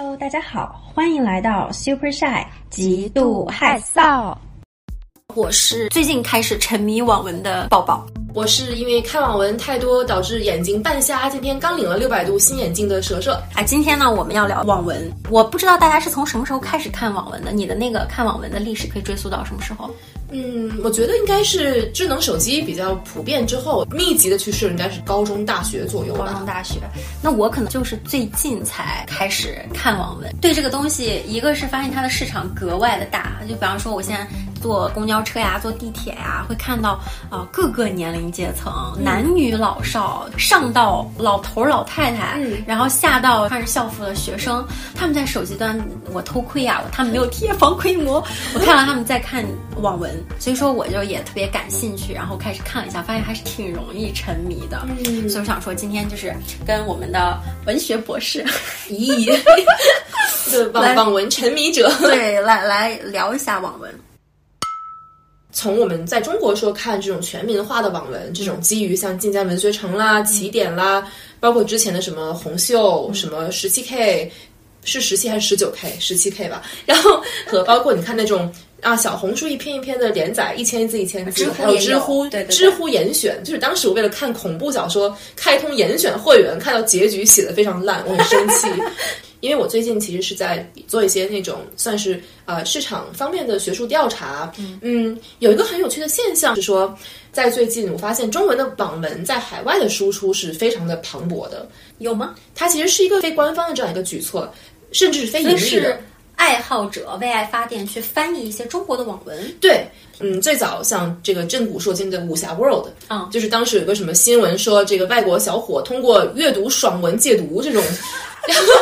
Hello，大家好，欢迎来到 Super Shy 极度害臊。我是最近开始沉迷网文的抱抱。我是因为看网文太多导致眼睛半瞎，今天刚领了六百度新眼镜的蛇蛇。啊，今天呢我们要聊网文。我不知道大家是从什么时候开始看网文的？你的那个看网文的历史可以追溯到什么时候？嗯，我觉得应该是智能手机比较普遍之后，密集的趋势应该是高中、大学左右吧。高中、大学，那我可能就是最近才开始看网文。对这个东西，一个是发现它的市场格外的大，就比方说我现在坐公交车呀、坐地铁呀，会看到啊各个年龄阶层，男女老少，上到老头老太太，嗯然后下到穿着校服的学生，他们在手机端，我偷窥呀，他们没有贴防窥膜，我看到他们在看网文，所以说我就也特别感兴趣，然后开始看了一下，发现还是挺容易沉迷的。嗯所以我想说，今天就是跟我们的文学博士，咦，对网网文沉迷者。对，来来聊一下网文。从我们在中国说看这种全民化的网文，这种基于像晋江文学城啦、起点啦，包括之前的什么红袖、什么十七 K，是十七还是十九 K？十七 K 吧。然后和包括你看那种啊小红书一篇一篇的连载，一千字一千字知，乎还有知乎对对对知乎严选，就是当时我为了看恐怖小说开通严选会员，看到结局写的非常烂，我很生气。因为我最近其实是在做一些那种算是呃市场方面的学术调查，嗯有一个很有趣的现象是说，在最近我发现中文的网文在海外的输出是非常的磅礴的，有吗？它其实是一个非官方的这样一个举措，甚至是非盈利的是。爱好者为爱发电去翻译一些中国的网文。对，嗯，最早像这个震古烁今的武侠 World，嗯。就是当时有个什么新闻说，这个外国小伙通过阅读爽文戒毒这种，然 后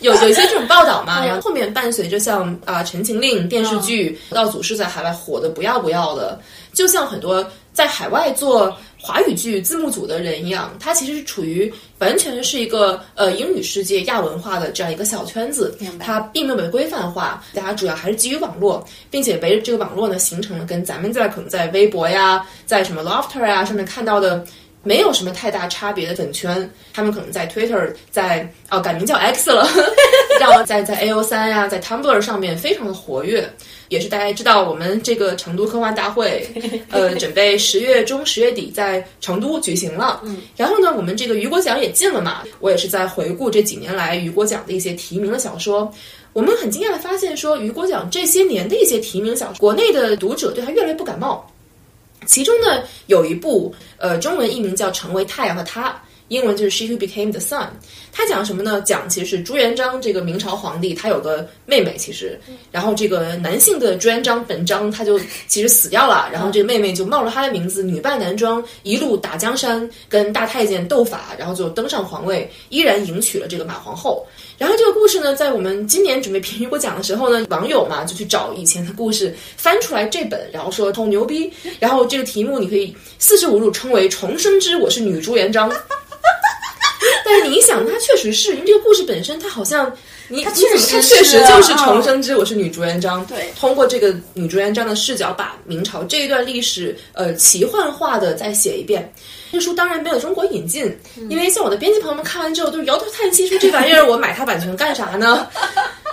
有有一些这种报道嘛，然后后面伴随着像啊《陈情令》电视剧，道祖师在海外火的不要不要的，就像很多在海外做华语剧字幕组的人一样，他其实是处于完全是一个呃英语世界亚文化的这样一个小圈子它并没有被规范化，大家主要还是基于网络，并且围着这个网络呢，形成了跟咱们在可能在微博呀，在什么 Lofter 呀上面看到的。没有什么太大差别的粉圈，他们可能在 Twitter，在哦改名叫 X 了，然后在在 A O 三呀，在 Tumblr 上面非常的活跃，也是大家知道我们这个成都科幻大会，呃，准备十月中十月底在成都举行了。嗯，然后呢，我们这个雨果奖也进了嘛，我也是在回顾这几年来雨果奖的一些提名的小说。我们很惊讶的发现，说雨果奖这些年的一些提名小说，国内的读者对它越来越不感冒。其中呢，有一部呃中文译名叫《成为太阳的他》，英文就是 She Who Became the Sun。他讲什么呢？讲其实是朱元璋这个明朝皇帝，他有个妹妹，其实，然后这个男性的朱元璋本章他就其实死掉了，然后这个妹妹就冒了他的名字，女扮男装，一路打江山，跟大太监斗法，然后就登上皇位，依然迎娶了这个马皇后。然后这个故事呢，在我们今年准备评雨果奖的时候呢，网友嘛就去找以前的故事，翻出来这本，然后说好牛逼。然后这个题目你可以四舍五入称为“重生之我是女朱元璋”。但是你一想，它确实是因为这个故事本身，它好像你它确实它确实就是重生之我是女朱元璋。对通过这个女朱元璋的视角，把明朝这一段历史呃奇幻化的再写一遍。这书当然没有中国引进，因为像我的编辑朋友们看完之后都是摇头叹气，说这玩意儿我买它版权干啥呢？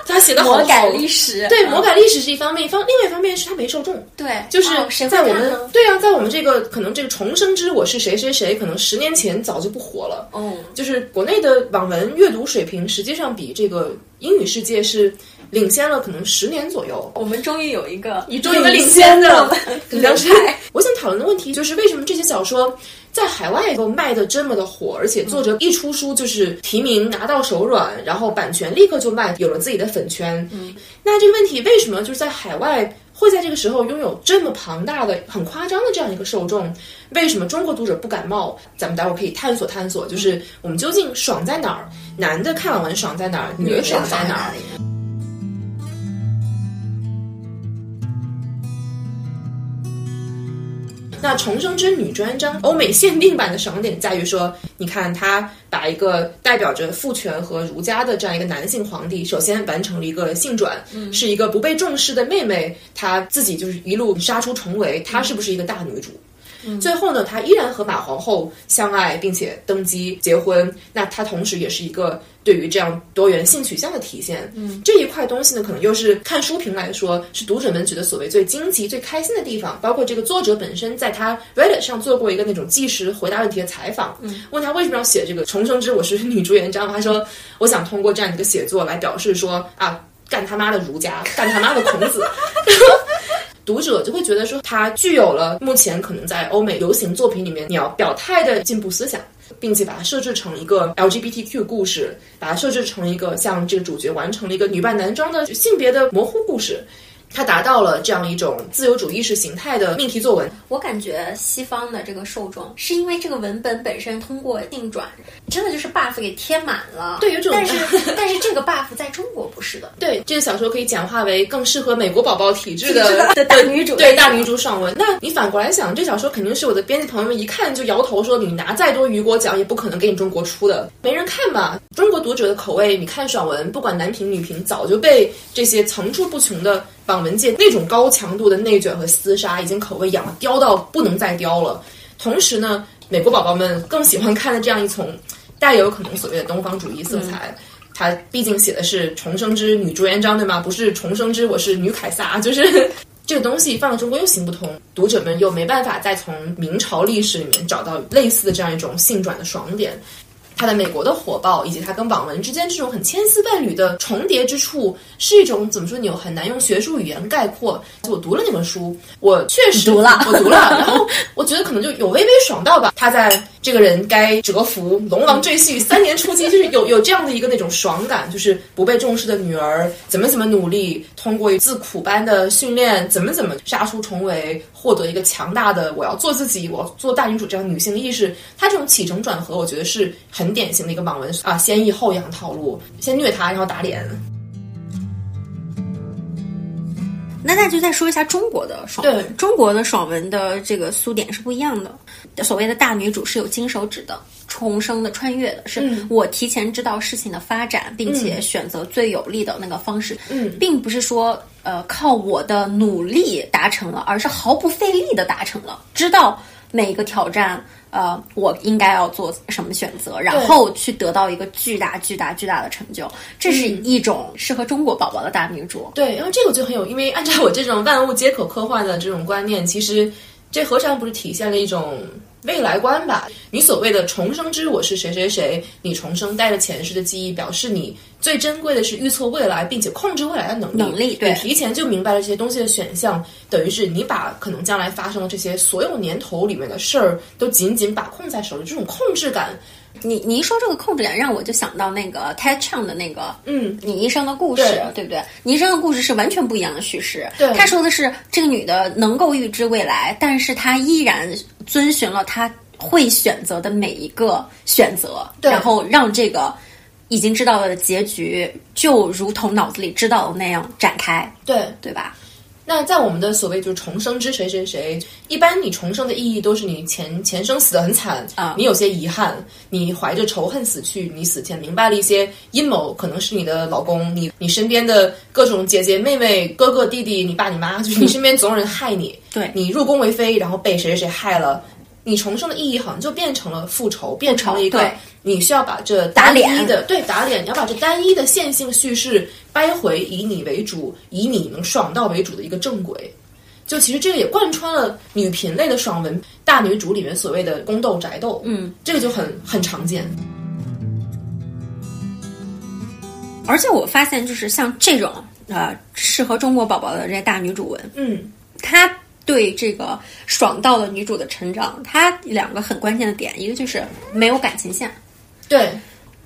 他写的好魔改历史，对魔改历史是一方面，一方另外一方面是他没受众。对，就是在我们、对啊，在我们这个可能这个重生之我是谁谁谁，可能十年前早就不火了。哦，就是国内的网文阅读水平，实际上比这个英语世界是领先了可能十年左右。我们终于有一个你终于领先的流当时派，我想讨论的问题就是为什么这些小说在海外都卖的这么的火，而且作者一出书就是提名拿到手软，然后版权立刻就卖，有了自己的粉圈。嗯，那这个问题为什么就是在海外？会在这个时候拥有这么庞大的、很夸张的这样一个受众，为什么中国读者不感冒？咱们待会儿可以探索探索，就是我们究竟爽在哪儿？男的看网文爽在哪儿？女的爽在哪儿？那《重生之女专章》欧美限定版的爽点在于说，你看他把一个代表着父权和儒家的这样一个男性皇帝，首先完成了一个性转，是一个不被重视的妹妹，她自己就是一路杀出重围，她是不是一个大女主？最后呢，他依然和马皇后相爱，并且登基结婚。那他同时也是一个对于这样多元性取向的体现。嗯，这一块东西呢，可能又是看书评来说，是读者们觉得所谓最惊奇、最开心的地方。包括这个作者本身，在他 Reddit 上做过一个那种即时回答问题的采访，嗯问他为什么要写这个重生之我是女朱元璋，他说我想通过这样一个写作来表示说啊，干他妈的儒家，干他妈的孔子。读者就会觉得说，它具有了目前可能在欧美流行作品里面你要表态的进步思想，并且把它设置成一个 LGBTQ 故事，把它设置成一个像这个主角完成了一个女扮男装的性别的模糊故事。它达到了这样一种自由主义意识形态的命题作文。我感觉西方的这个受众是因为这个文本本身通过定转，真的就是 buff 给贴满了。对，有种。但是但是这个 buff 在中国不是的。对，这个小说可以简化为更适合美国宝宝体质的的大女主。对，大女主爽文。那你反过来想，这小说肯定是我的编辑朋友们一看就摇头说，你拿再多雨果奖也不可能给你中国出的，没人看嘛。中国读者的口味，你看爽文，不管男评女评，早就被这些层出不穷的。网文界那种高强度的内卷和厮杀，已经口味养刁到不能再刁了。同时呢，美国宝宝们更喜欢看的这样一丛带有可能所谓的东方主义色彩，它毕竟写的是重生之女朱元璋，对吗？不是重生之我是女凯撒，就是 这个东西放在中国又行不通，读者们又没办法再从明朝历史里面找到类似的这样一种性转的爽点。它的美国的火爆，以及它跟网文之间这种很千丝万缕的重叠之处，是一种怎么说？你又很难用学术语言概括。我读了那本书，我确实读了，我读了，然后我觉得可能就有微微爽到吧。他在这个人该蛰伏，龙王赘婿三年出击，就是有 有这样的一个那种爽感，就是不被重视的女儿怎么怎么努力，通过自苦般的训练，怎么怎么杀出重围，获得一个强大的我要做自己，我要做大女主这样女性意识。它这种起承转合，我觉得是很。典型的一个网文啊，先抑后扬套路，先虐他，然后打脸。那那就再说一下中国的爽文。中国的爽文的这个苏点是不一样的。所谓的大女主是有金手指的，重生的、穿越的，是我提前知道事情的发展，并且选择最有利的那个方式。嗯，并不是说呃靠我的努力达成了，而是毫不费力的达成了，知道每一个挑战。呃，我应该要做什么选择，然后去得到一个巨大、巨大、巨大的成就，这是一种适合中国宝宝的大女主。对，然后这个就很有，因为按照我这种万物皆可科幻的这种观念，其实这何尝不是体现了一种？未来观吧，你所谓的重生之我是谁谁谁，你重生带着前世的记忆，表示你最珍贵的是预测未来并且控制未来的能力。能力，对，提前就明白了这些东西的选项，等于是你把可能将来发生的这些所有年头里面的事儿都紧紧把控在手里，这种控制感。你你一说这个控制感，让我就想到那个 Ted Chiang 的那个，嗯，你医生的故事，对不对？你医生的故事是完全不一样的叙事。对，他说的是这个女的能够预知未来，但是她依然遵循了她会选择的每一个选择，然后让这个已经知道了的结局就如同脑子里知道的那样展开。对，对吧？那在我们的所谓就是重生之谁谁谁，一般你重生的意义都是你前前生死的很惨啊，你有些遗憾，你怀着仇恨死去，你死前明白了一些阴谋，可能是你的老公，你你身边的各种姐姐妹妹、哥哥弟弟、你爸你妈，就是 你身边总有人害你，对你入宫为妃，然后被谁谁谁害了。你重生的意义好像就变成了复仇，变成了一个你需要把这打脸的对打脸，你要把这单一的线性叙事掰回以你为主，以你能爽到为主的一个正轨。就其实这个也贯穿了女频类的爽文大女主里面所谓的宫斗宅斗，嗯，这个就很很常见。而且我发现，就是像这种呃适合中国宝宝的这些大女主文，嗯，它。对这个爽到了女主的成长，她两个很关键的点，一个就是没有感情线。对，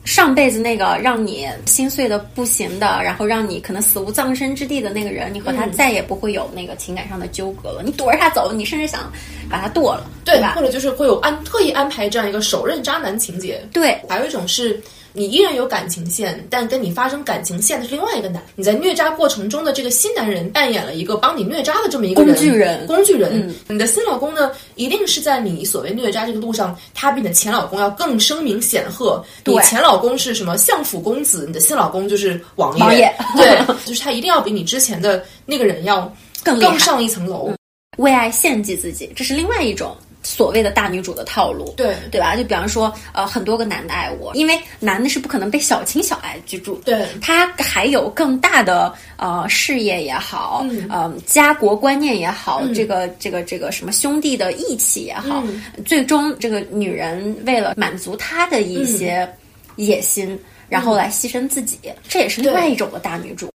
上辈子那个让你心碎的不行的，然后让你可能死无葬身之地的那个人，你和他再也不会有那个情感上的纠葛了。你躲着他走，你甚至想把他剁了，对吧？或者就是会有安特意安排这样一个手刃渣男情节。对，还有一种是。你依然有感情线，但跟你发生感情线的是另外一个男。你在虐渣过程中的这个新男人扮演了一个帮你虐渣的这么一个人工具人。工具人，你的新老公呢，一定是在你所谓虐渣这个路上，他比你的前老公要更声名显赫。你前老公是什么相府公子，你的新老公就是王爷。对，就是他一定要比你之前的那个人要更更上一层楼，为爱献祭自己，这是另外一种。所谓的大女主的套路，对。对吧？就比方说，呃，很多个男的爱我，因为男的是不可能被小情小爱居住，对。他还有更大的呃事业也好，嗯、呃，家国观念也好，这个这个这个什么兄弟的义气也好，最终这个女人为了满足他的一些野心，然后来牺牲自己，这也是另外一种的大女主。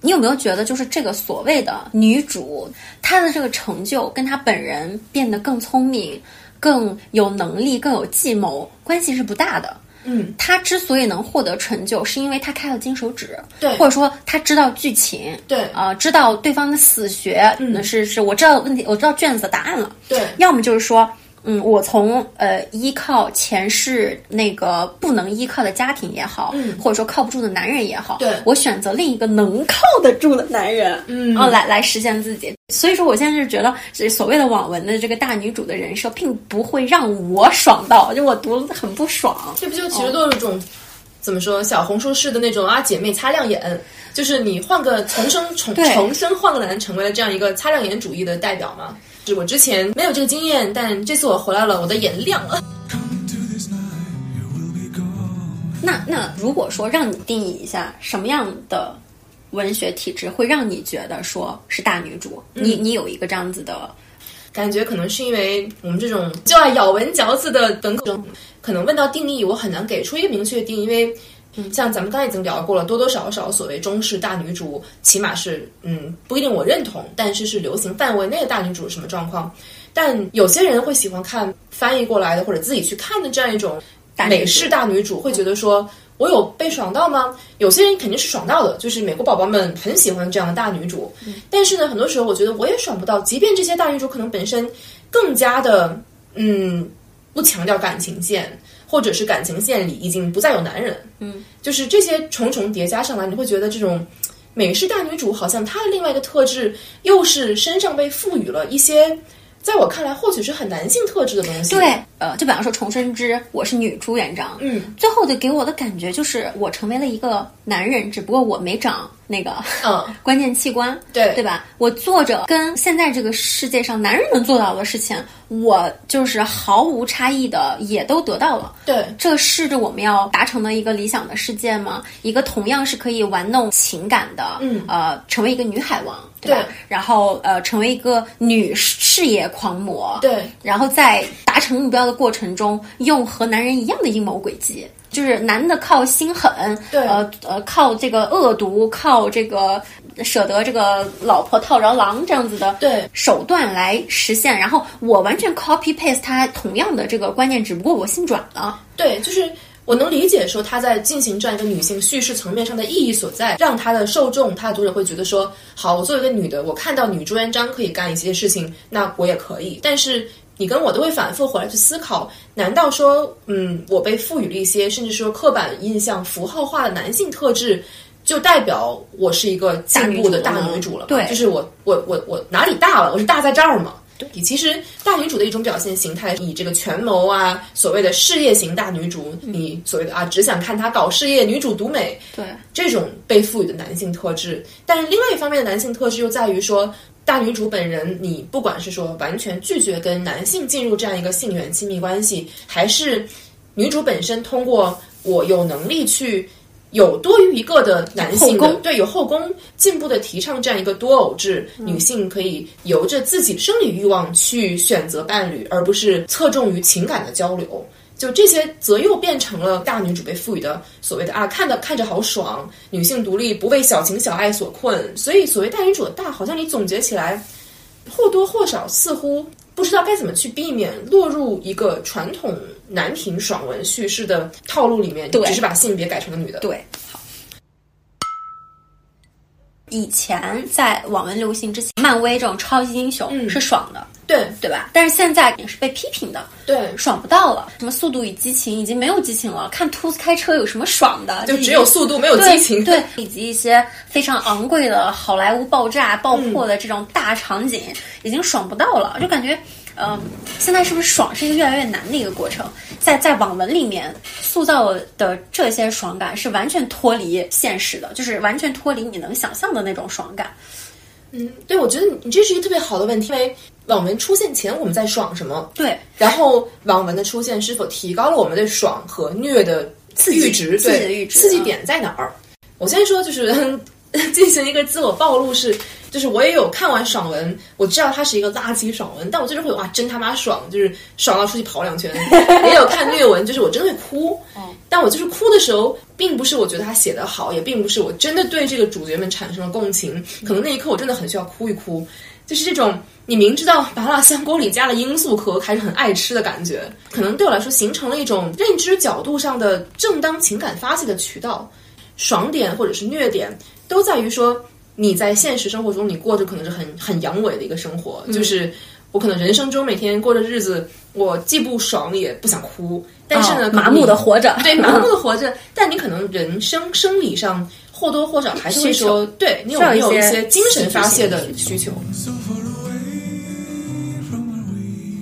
你有没有觉得，就是这个所谓的女主，她的这个成就跟她本人变得更聪明、更有能力、更有计谋关系是不大的？嗯，她之所以能获得成就，是因为她开了金手指，对。或者说她知道剧情，对。呃，知道对方的死穴，嗯，是是，我知道问题，我知道卷子的答案了，对。要么就是说。嗯，我从呃依靠前世那个不能依靠的家庭也好，嗯或者说靠不住的男人也好，对我选择另一个能靠得住的男人，嗯然后来来实现自己。所以说，我现在是觉得，这所谓的网文的这个大女主的人设，并不会让我爽到，就我读得很不爽。这不就其实都是一种、怎么说小红书式的那种啊姐妹擦亮眼，就是你换个重生重重生换个男，成为了这样一个擦亮眼主义的代表嘛。是我之前没有这个经验，但这次我回来了，我的眼亮了。那那如果说让你定义一下什么样的文学体制会让你觉得说是大女主，你你有一个这样子的，感觉可能是因为我们这种就爱咬文嚼字的本科生，可能问到定义，我很难给出一个明确的定义，因为。嗯，像咱们刚才已经聊过了，多多少少所谓中式大女主，起码是嗯不一定我认同，但是是流行范围内的大女主是什么状况？但有些人会喜欢看翻译过来的或者自己去看的这样一种美式大女主，会觉得说我有被爽到吗？有些人肯定是爽到的，就是美国宝宝们很喜欢这样的大女主。但是呢，很多时候我觉得我也爽不到，即便这些大女主可能本身更加的嗯不强调感情线，或者是感情线里已经不再有男人。嗯，就是这些重重叠加上来，你会觉得这种。美式大女主好像她的另外一个特质，又是身上被赋予了一些，在我看来或许是很男性特质的东西。对，呃，就比方说《重生之我是女朱元璋》，嗯，最后的给我的感觉就是我成为了一个男人，只不过我没长那个嗯，关键器官，对对吧？我做着跟现在这个世界上男人能做到的事情，我就是毫无差异的也都得到了。对，这是着我们要达成的一个理想的世界吗？一个同样是可以玩弄情感的，嗯呃，成为一个女海王，对吧？对然后呃，成为一个女事业狂魔，对，然后在达成目标的过程中，用和男人一样的阴谋诡计，就是男的靠心狠，对呃呃，靠这个恶毒，靠这个舍得这个老婆套着狼这样子的对手段来实现。然后我完全 copy paste 他同样的这个观念，只不过我心转了。对，就是我能理解说他在进行这样一个女性叙事层面上的意义所在，让他的受众、他的读者会觉得说，好，我作为一个女的，我看到女朱元璋可以干一些事情，那我也可以。但是你跟我都会反复回来去思考，难道说，嗯，我被赋予了一些甚至说刻板印象、符号化的男性特质？就代表我是一个进步的大大女主了对就是我我我我哪里大了？我是大在这儿嘛。对，其实大女主的一种表现形态，你这个权谋啊，所谓的事业型大女主，你所谓的啊，只想看她搞事业，女主独美，对，这种被赋予的男性特质。但是另外一方面的男性特质又在于说，大女主本人，你不管是说完全拒绝跟男性进入这样一个性缘亲密关系，还是女主本身通过我有能力去。有多于一个的男性的对有后宫进步的提倡这样一个多偶制，女性可以由着自己生理欲望去选择伴侣，而不是侧重于情感的交流。就这些，则又变成了大女主被赋予的所谓的啊，看的看着好爽，女性独立不为小情小爱所困。所以，所谓大女主的大，好像你总结起来，或多或少似乎不知道该怎么去避免落入一个传统男频爽文叙事的套路里面，对只是把性别改成了女的。对，好。以前在网文流行之前，漫威这种超级英雄嗯是爽的，对对吧？但是现在也是被批评的，对，爽不到了。什么《速度与激情》已经没有激情了，看兔子开车有什么爽的？就只有速度没有激情。对，以及一些非常昂贵的好莱坞爆炸、爆破的这种大场景，已经爽不到了，就感觉。嗯，现在是不是爽是一个越来越难的一个过程？在在网文里面塑造的这些爽感是完全脱离现实的，就是完全脱离你能想象的那种爽感。嗯，对，我觉得你这是一个特别好的问题，因为网文出现前我们在爽什么？对，然后网文的出现是否提高了我们对爽和虐的阈值？刺激的对，阈值刺激点在哪儿？我先说，就是 进行一个自我暴露是，就是我也有看完爽文，我知道它是一个垃圾爽文，但我就是会哇真他妈爽，就是爽到出去跑两圈。也有看虐文，就是我真的会哭，但我就是哭的时候，并不是我觉得他写得好，也并不是我真的对这个主角们产生了共情，可能那一刻我真的很需要哭一哭，就是这种你明知道麻辣香锅里加了罂粟壳，还是很爱吃的感觉，可能对我来说形成了一种认知角度上的正当情感发泄的渠道。爽点或者是虐点，都在于说你在现实生活中你过着可能是很很阳痿的一个生活，就是我可能人生中每天过着日子，我既不爽也不想哭，但是呢，哦麻木的活着，对，麻木的活着，但你可能人生生理上或多或少还是会说，对你有需要一你有一些些精神发泄的需求。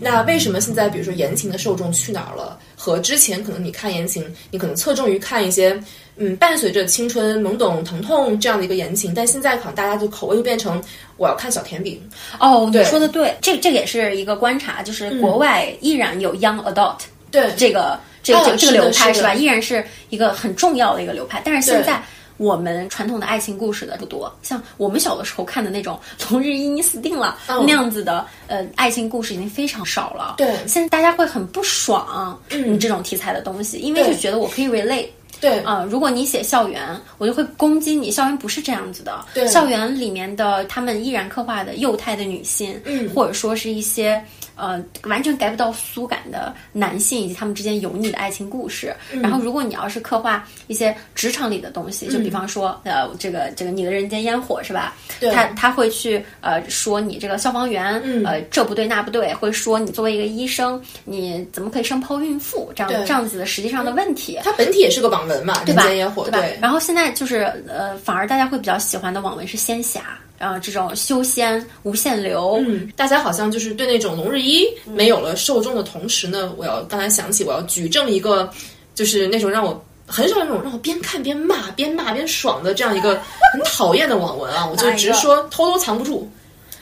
那为什么现在比如说言情的受众去哪儿了？和之前可能你看言情，你可能侧重于看一些嗯伴随着青春懵懂疼痛这样的一个言情，但现在可能大家就口味就变成我要看小甜饼。哦，你对说的对，这这个也是一个观察，就是国外依然有 young adult 对这个这这个这个流派是吧？依然是一个很重要的一个流派，但是现在。我们传统的爱情故事的不多，像我们小的时候看的那种“ 同日一你死定了”嗯那样子的呃爱情故事已经非常少了。对现在大家会很不爽，嗯这种题材的东西，因为就觉得我可以 relate。对。啊、如果你写校园，我就会攻击你。校园不是这样子的，对。校园里面的他们依然刻画的幼态的女性，嗯。或者说是一些呃完全 get 不到苏感的男性以及他们之间油腻的爱情故事。嗯。然后，如果你要是刻画一些职场里的东西，就比方说呃这个这个你的人间烟火是吧？对。他他会去呃说你这个消防员，嗯。呃这不对那不对，会说你作为一个医生，你怎么可以生剖孕妇？这样这样子的实际上的问题。他本体也是个网文嘛，对吧？间烟火，对吧？然后现在就是呃，反而大家会比较喜欢的网文是仙侠，呃，这种修仙、无限流，嗯，大家好像就是对那种龙日一没有了受众的同时呢，我要刚才想起我要举证一个，就是那种让我很少那种让我边看边骂、边骂边爽的这样一个很讨厌的网文啊，我就直说偷偷藏不住。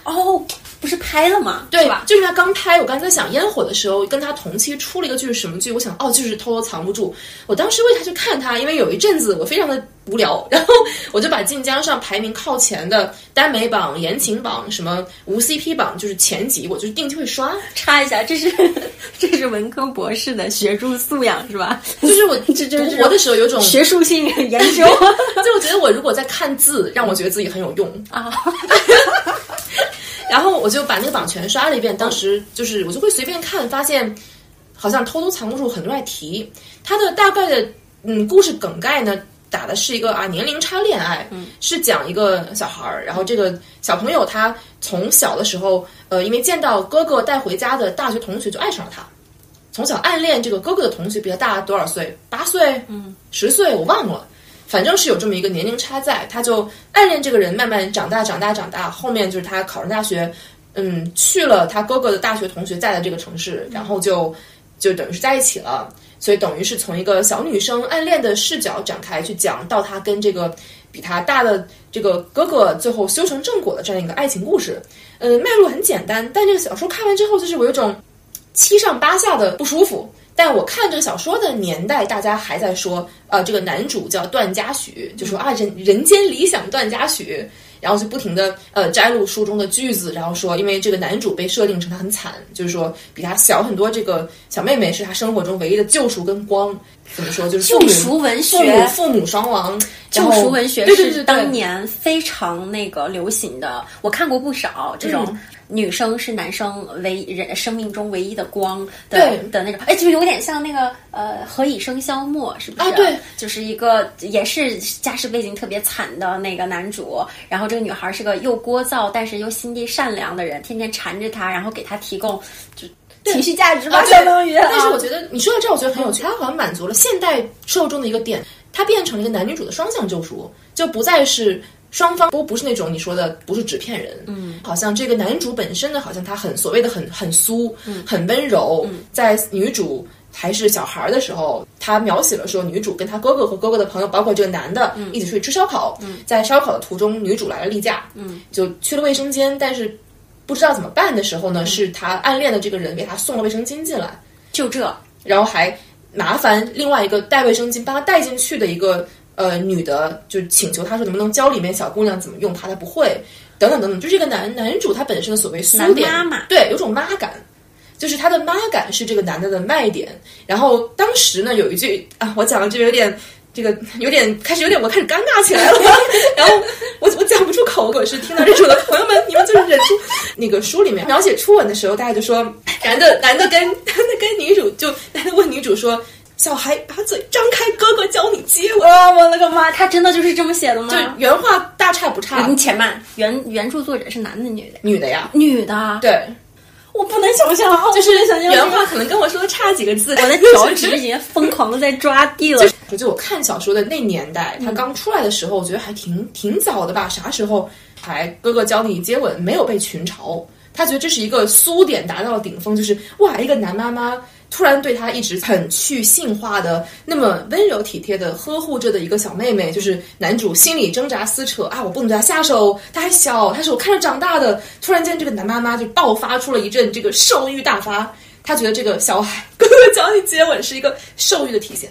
哦，不是拍了吗？对吧？就是他刚拍，我刚才在想烟火的时候，跟他同期出了一个剧是什么剧？我想哦，就是偷偷藏不住。我当时为他去看他，因为有一阵子我非常的无聊，然后我就把晋江上排名靠前的耽美榜、言情榜、什么无 CP 榜，就是前几，我就定期会刷。插一下，这是 这是文科博士的学术素养是吧？就是我 这就是读博的时候有种学术性研究 就我觉得我如果在看字，让我觉得自己很有用。啊。然后我就把那个榜全刷了一遍，当时就是我就会随便看，发现好像偷偷藏不住，很多人在提它的大概的嗯故事梗概呢。打的是一个啊年龄差恋爱，是讲一个小孩儿，然后这个小朋友他从小的时候，呃，因为见到哥哥带回家的大学同学就爱上了他，从小暗恋这个哥哥的同学比他大多少岁？八岁？嗯，十岁？我忘了。反正是有这么一个年龄差在，他就暗恋这个人，慢慢长大，长大，长大。后面就是他考上大学，嗯，去了他哥哥的大学同学在的这个城市，然后就就等于是在一起了。所以等于是从一个小女生暗恋的视角展开去讲，到他跟这个比他大的这个哥哥最后修成正果的这样一个爱情故事。嗯，脉络很简单，但这个小说看完之后，就是我有种七上八下的不舒服。但我看这个小说的年代，大家还在说，呃，这个男主叫段嘉许，就说啊人人间理想段嘉许，然后就不停的呃摘录书中的句子，然后说，因为这个男主被设定成他很惨，就是说比他小很多，这个小妹妹是他生活中唯一的救赎跟光。怎么说？就是救赎文学父母父母双亡，救赎文学是当年非常那个流行的，我看过不少这种嗯女生是男生唯人生命中唯一的光的对的那种，哎，就有点像那个呃《何以笙箫默》，是不是？啊对，就是一个也是家世背景特别惨的那个男主，然后这个女孩是个又聒噪但是又心地善良的人，天天缠着他，然后给他提供就情绪价值吧，相当于。但是我啊觉得你说到这儿，我觉得很有趣，它好像满足了现代受众的一个点，它变成了一个男女主的双向救赎，就不再是双方都不是那种你说的不是纸片人，嗯，好像这个男主本身呢，好像他很所谓的很很酥，很温柔，在女主。还是小孩儿的时候，他描写了说，女主跟她哥哥和哥哥的朋友，包括这个男的，嗯。一起出去吃烧烤。嗯。在烧烤的途中，女主来了例假，嗯。就去了卫生间，但是不知道怎么办的时候呢，是他暗恋的这个人给他送了卫生巾进来，就这，然后还麻烦另外一个带卫生巾帮他带进去的一个呃女的，就请求他说能不能教里面小姑娘怎么用它，他不会，等等等等，就这个男男主他本身的所谓苏点，妈妈对，有种妈感。就是他的妈感是这个男的的卖点，然后当时呢有一句啊，我讲的这个有点这个有点开始有点我开始尴尬起来了，然后我我讲不出口，我是听到这首的朋友们，你们就是忍住。那个书里面 描写初吻的时候，大家就说男的男的跟 男的跟女主就男的问女主说。小孩把嘴张开，哥哥教你接吻。哇，我的个妈！他真的就是这么写的吗？就原话大差不差。你且慢，原原著作者是男的女的？女的呀，女的。对。我不能想象，就是原话可能跟我说的差几个字，我的脚趾已经疯狂的在抓地了。就我看小说的那年代，他刚出来的时候，我觉得还挺挺早的吧？啥时候还哥哥教你接吻，没有被群嘲？他觉得这是一个苏点达到了顶峰，就是哇，一个男妈妈。突然对他一直很去性化的那么温柔体贴的呵护着的一个小妹妹，就是男主心里挣扎撕扯啊！我不能对她下手，她还小，她是我看着长大的。突然间，这个男妈妈就爆发出了一阵这个兽欲大发，他觉得这个小孩哥哥教你接吻是一个兽欲的体现。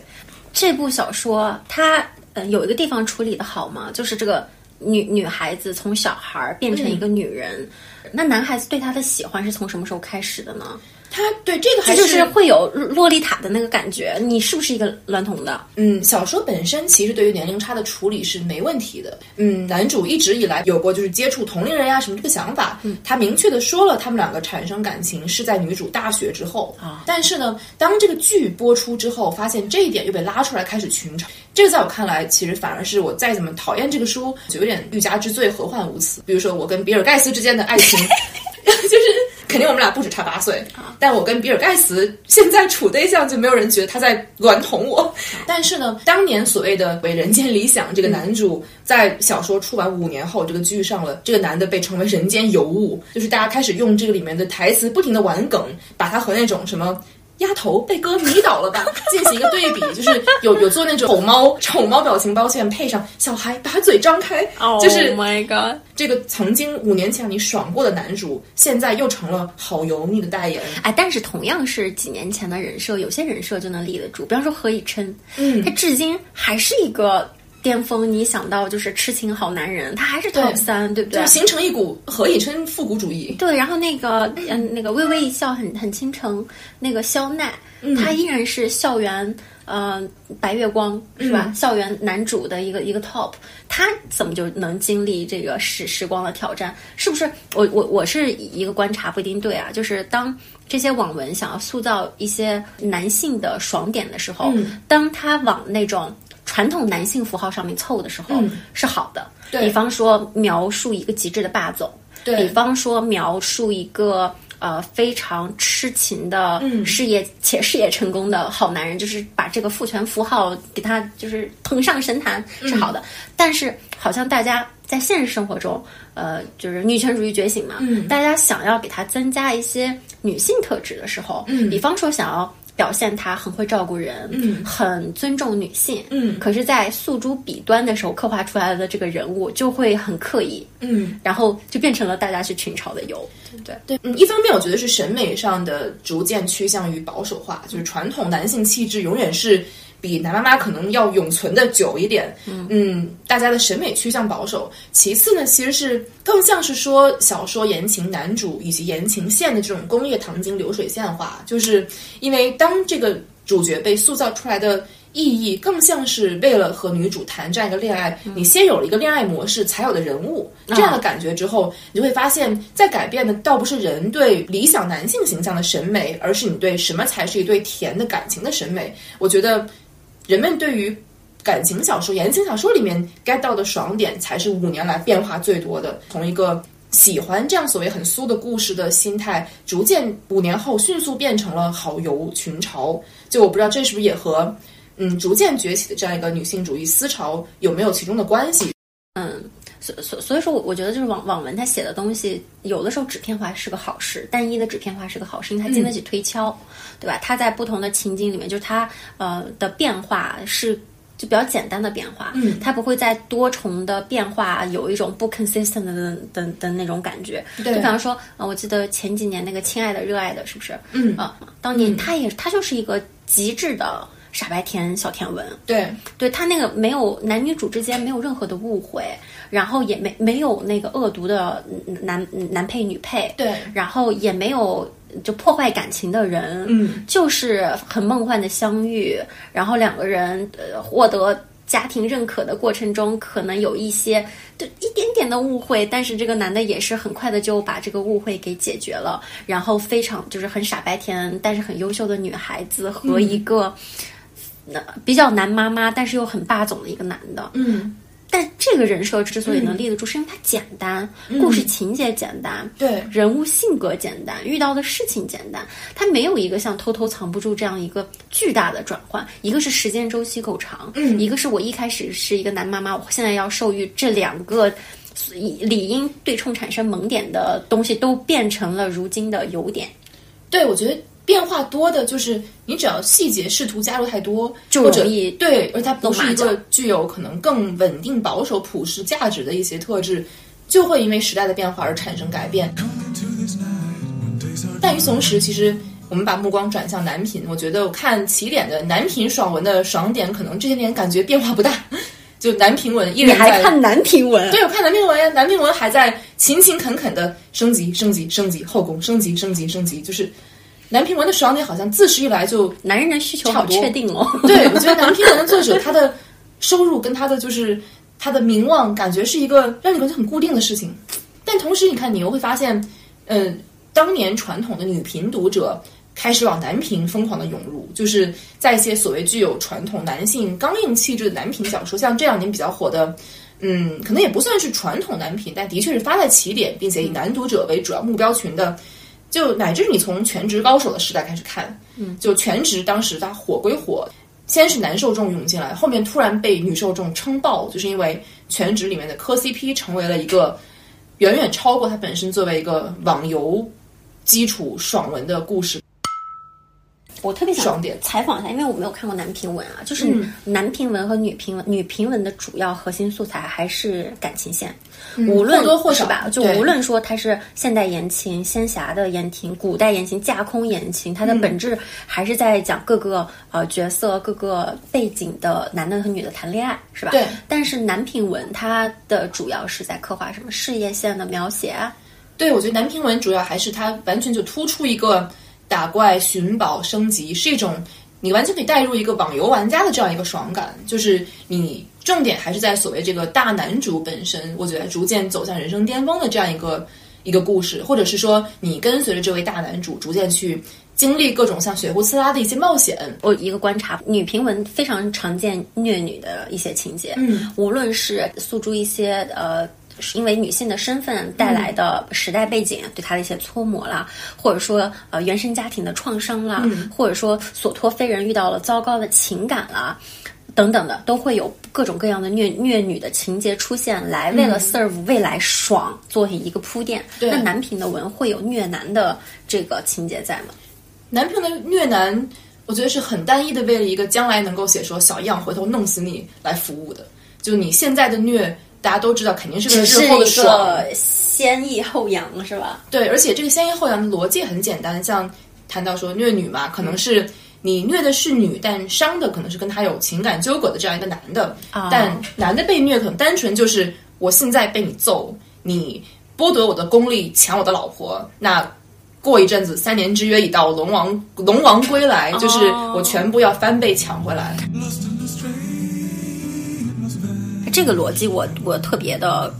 这部小说它呃有一个地方处理的好吗？就是这个女女孩子从小孩变成一个女人，那男孩子对她的喜欢是从什么时候开始的呢？他对这个还是会有洛丽塔的那个感觉，你是不是一个娈童的？嗯，小说本身其实对于年龄差的处理是没问题的。嗯，男主一直以来有过就是接触同龄人呀什么这个想法，嗯他明确的说了他们两个产生感情是在女主大学之后啊。但是呢，当这个剧播出之后，发现这一点又被拉出来开始群嘲。这个在我看来，其实反而是我再怎么讨厌这个书，就有点欲加之罪，何患无辞。比如说我跟比尔盖茨之间的爱情，就是。肯定我们俩不止差八岁，但我跟比尔盖茨现在处对象，就没有人觉得他在娈童我。但是呢，当年所谓的为人间理想这个男主，在小说出完五年后，这个剧上了，这个男的被称为人间尤物，就是大家开始用这个里面的台词不停的玩梗，把他和那种什么。丫头被哥迷倒了吧？进行一个对比，就是有有做那种丑猫丑猫表情包线，配上小孩把嘴张开，就是 My God，这个曾经五年前你爽过的男主，现在又成了好油腻的代言。哎，但是同样是几年前的人设，有些人设就能立得住，比方说何以琛，嗯，他至今还是一个。巅峰，你想到就是痴情好男人，他还是 top 三，对不对？就形成一股何以琛复古主义。对，然后那个嗯，那个微微一笑很很倾城，那个肖奈，他依然是校园呃白月光是吧？校园男主的一个一个 top，他怎么就能经历这个时时光的挑战？是不是？我我我是一个观察不一定对啊，就是当这些网文想要塑造一些男性的爽点的时候，当他往那种。传统男性符号上面凑的时候是好的，比方说描述一个极致的霸总，比方说描述一个呃非常痴情的事业且事业成功的好男人，就是把这个父权符号给他就是捧上神坛是好的。但是好像大家在现实生活中，呃，就是女权主义觉醒嘛，大家想要给他增加一些女性特质的时候，比方说想要。表现他很会照顾人，嗯，很尊重女性，嗯，可是，在诉诸笔端的时候，刻画出来的这个人物就会很刻意，嗯，然后就变成了大家去群嘲的油，对。对，嗯，一方面我觉得是审美上的逐渐趋向于保守化，就是传统男性气质永远是。比男妈妈可能要永存的久一点，嗯，大家的审美趋向保守。其次呢，其实是更像是说小说言情男主以及言情线的这种工业糖精流水线化，就是因为当这个主角被塑造出来的意义，更像是为了和女主谈这样一个恋爱，你先有了一个恋爱模式才有的人物这样的感觉之后，你就会发现，在改变的倒不是人对理想男性形象的审美，而是你对什么才是一对甜的感情的审美。我觉得。人们对于感情小说、言情小说里面 get 到的爽点，才是五年来变化最多的。从一个喜欢这样所谓很苏的故事的心态，逐渐五年后迅速变成了好游群嘲。就我不知道这是不是也和嗯逐渐崛起的这样一个女性主义思潮有没有其中的关系？嗯，所所所以说，我我觉得就是网网文他写的东西，有的时候纸片化是个好事，单一的纸片化是个好事，因为它经得起推敲。对吧？它在不同的情景里面，就是他呃的变化是就比较简单的变化，嗯它不会在多重的变化有一种不 consistent 的的的那种感觉。对就比方说，呃，我记得前几年那个《亲爱的热爱的》，是不是？嗯啊、当年他也他就是一个极致的傻白甜小甜文，对，对他那个没有男女主之间没有任何的误会，然后也没没有那个恶毒的男男配女配，对然后也没有就破坏感情的人，嗯，就是很梦幻的相遇，然后两个人呃获得。家庭认可的过程中，可能有一些就一点点的误会，但是这个男的也是很快的就把这个误会给解决了，然后非常就是很傻白甜，但是很优秀的女孩子和一个、呃比较男妈妈，但是又很霸总的一个男的，嗯，但这个人设之所以能立得住，是因为它简单，故事情节简单，对。人物性格简单，遇到的事情简单，他没有一个像偷偷藏不住这样一个巨大的转换。一个是时间周期够长，嗯。一个是我一开始是一个男妈妈，我现在要受育，这两个理应对冲产生萌点的东西都变成了如今的优点。对，我觉得变化多的就是你只要细节试图加入太多，就或者容易对，而它不是一个具有可能更稳定、保守、朴实价值的一些特质，就会因为时代的变化而产生改变。但与此同时，其实我们把目光转向男频，我觉得我看起点的男频爽文的爽点，可能这些年感觉变化不大。就男频文依你然在还看男评文？对，我看男评文呀，男评文还在勤勤恳恳的升级、升级、升级，后宫升级、升级、升级，就是男评文的爽点好像自始以来就男人的需求好确定哦。对，我觉得 男评文的作者他的收入跟他的就是他的名望，感觉是一个让你感觉很固定的事情。但同时，你看你又会发现，嗯、当年传统的女频读者开始往男频疯狂的涌入，就是在一些所谓具有传统男性刚硬气质的男频小说，像这两年比较火的。嗯，可能也不算是传统男频，但的确是发在起点，并且以男读者为主要目标群的，就乃至你从全职高手的时代开始看，嗯，就全职当时它火归火，先是男受众涌进来，后面突然被女受众撑爆，就是因为全职里面的磕 CP 成为了一个远远超过它本身作为一个网游基础爽文的故事。我特别想采访一下，因为我没有看过男评文啊，就是嗯男评文和女评文，女评文的主要核心素材还是感情线，无论多或少吧？就无论说它是现代言情、仙侠的言情、古代言情、架空言情，它的本质还是在讲各个呃角色、各个背景的男的和女的谈恋爱，是吧？对。但是男评文它的主要是在刻画什么事业线的描写啊，对，我觉得男评文主要还是它完全就突出一个打怪、寻宝、升级，是一种你完全可以带入一个网游玩家的这样一个爽感。就是你重点还是在所谓这个大男主本身，我觉得逐渐走向人生巅峰的这样一个一个故事，或者是说你跟随着这位大男主逐渐去经历各种像雪狐刺拉的一些冒险。我一个观察，女评文非常常见虐女的一些情节，嗯，无论是诉诸一些呃。是因为女性的身份带来的时代背景对她的一些搓磨啦，或者说呃原生家庭的创伤啦，或者说所托非人遇到了糟糕的情感啦，等等的，都会有各种各样的虐虐女的情节出现，来为了 serve 未来爽做一个铺垫。对那男频的文会有虐男的这个情节在吗？男频的虐男，我觉得是很单一的，为了一个将来能够写说小样回头弄死你来服务的。就你现在的虐，大家都知道肯定是为了只是日后的一爽。先抑后扬是吧？对，而且这个先抑后扬的逻辑很简单，像谈到说虐女嘛，可能是你虐的是女，但伤的可能是跟他有情感纠葛的这样一个男的，啊但男的被虐可能单纯就是我现在被你揍，你剥夺我的功力，抢我的老婆，那。过一阵子，三年之约已到，龙王龙王归来，就是我全部要翻倍抢回来。这个逻辑我我特别的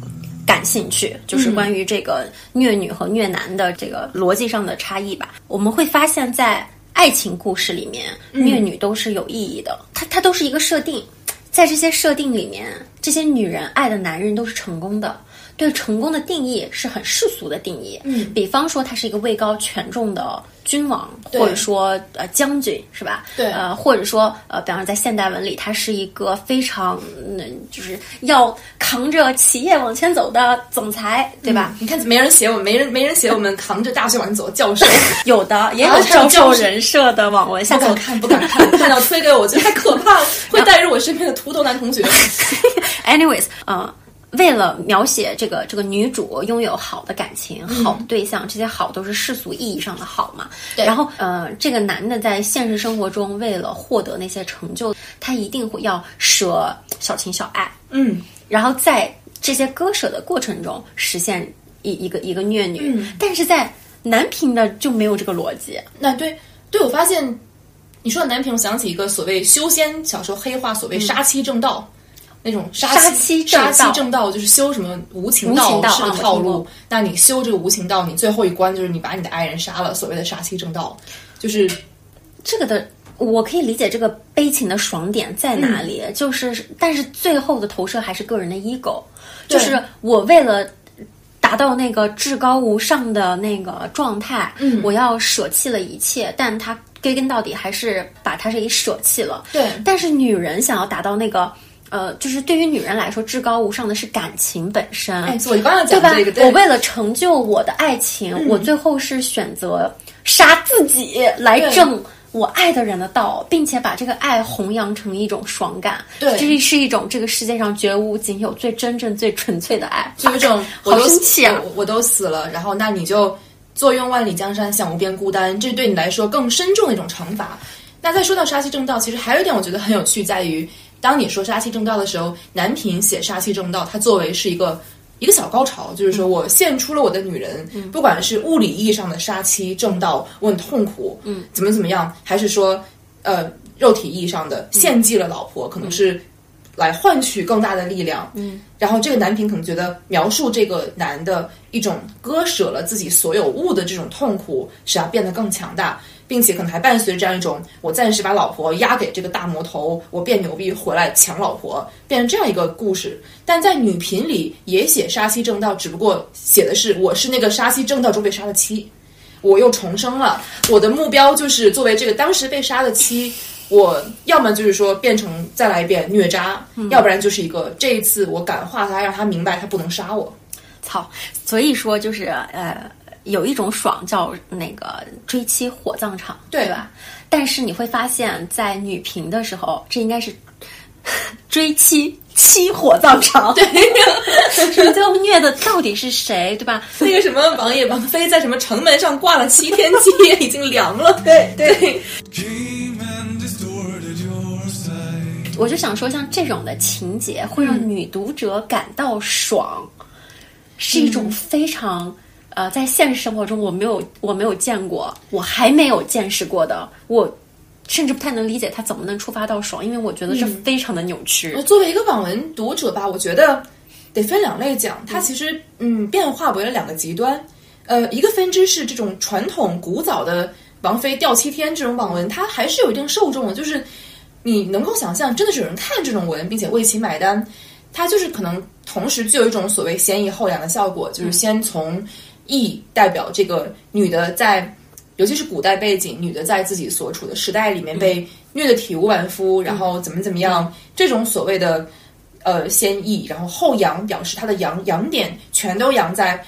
感兴趣，就是关于这个虐女和虐男的这个逻辑上的差异吧。我们会发现，在爱情故事里面，虐女都是有意义的，它它都是一个设定，在这些设定里面，这些女人爱的男人都是成功的。对成功的定义是很世俗的定义。嗯比方说他是一个位高权重的君王，或者说呃将军，是吧？对呃，或者说呃，比方说在现代文里，他是一个非常嗯，就是要扛着企业往前走的总裁，对吧？你看，没人写我，没人没人写我们扛着大学往前走的教授，有的也有教授人设的网文，下次不敢看，不敢看，看到推给我，我觉得太可怕了，会带入我身边的秃头男同学。Anyways，呃，为了描写这个这个女主拥有好的感情、好的对象，这些好都是世俗意义上的好嘛。对然后呃，这个男的在现实生活中为了获得那些成就，他一定会要舍小情小爱，嗯，然后在这些割舍的过程中实现一一个一个虐女。嗯但是在男频的就没有这个逻辑。那对对，我发现你说的男频，我想起一个所谓修仙小时候黑化，所谓杀妻正道。那种杀杀妻正道杀妻正道就是修什么无情道无情道是个套路。那你修这个无情道，你最后一关就是你把你的爱人杀了，所谓的杀妻正道，就是这个的，我可以理解这个悲情的爽点在哪里，嗯就是但是最后的投射还是个人的 ego，就是我为了。达到那个至高无上的那个状态，嗯我要舍弃了一切，但他归根到底还是把他是给舍弃了。对但是女人想要达到那个，呃，就是对于女人来说，至高无上的是感情本身。哎，我刚刚？讲这个，对我为了成就我的爱情，我最后是选择杀自己来对证我爱的人的道，并且把这个爱弘扬成一种爽感。对这是一种这个世界上绝无仅有、最真正、最纯粹的爱。就有一种 我好都生气啊！我我都死了，然后那你就坐拥万里江山，享无边孤单，这对你来说更深重的一种惩罚。那再说到杀妻正道，其实还有一点我觉得很有趣，在于当你说杀妻正道的时候，男频写杀妻正道，它作为是一个。一个小高潮，就是说我献出了我的女人，不管是物理意义上的杀妻正道，我很痛苦，嗯，怎么怎么样，还是说，呃，肉体意义上的献祭了老婆，可能是来换取更大的力量，嗯，然后这个男频可能觉得描述这个男的一种割舍了自己所有物的这种痛苦，使他变得更强大，并且可能还伴随着这样一种我暂时把老婆押给这个大魔头，我变牛逼回来抢老婆，变成这样一个故事。但在女频里也写杀妻正道，只不过写的是我是那个杀妻正道中被杀的妻。我又重生了，我的目标就是作为这个当时被杀的妻，我要么就是说变成再来一遍虐渣，要不然就是一个这一次我感化他，让他明白他不能杀我。操！所以说就是呃，有一种爽叫那个追妻火葬场，对吧？但是你会发现在女频的时候，这应该是 追妻妻火葬场。对，你最后虐的到底是谁，对吧？那个什么王爷王妃在什么城门上挂了七天鸡，已经凉了。对对.我就想说，像这种的情节会让女读者感到爽，是一种非常呃，在现实生活中我没有我没有见过，我还没有见识过的，我甚至不太能理解他怎么能触发到爽，因为我觉得这非常的扭曲。呃作为一个网文读者吧，我觉得得分两类讲，它其实嗯变化为了两个极端。呃，一个分支是这种传统古早的王妃吊七天这种网文，它还是有一定受众的，就是你能够想象，真的是有人看这种文，并且为其买单。它就是可能同时具有一种所谓先抑后扬的效果，就是先从抑代表这个女的在，尤其是古代背景，女的在自己所处的时代里面被虐得体无完肤，然后怎么怎么样，这种所谓的呃先抑，然后后扬表示她的扬扬点全都扬在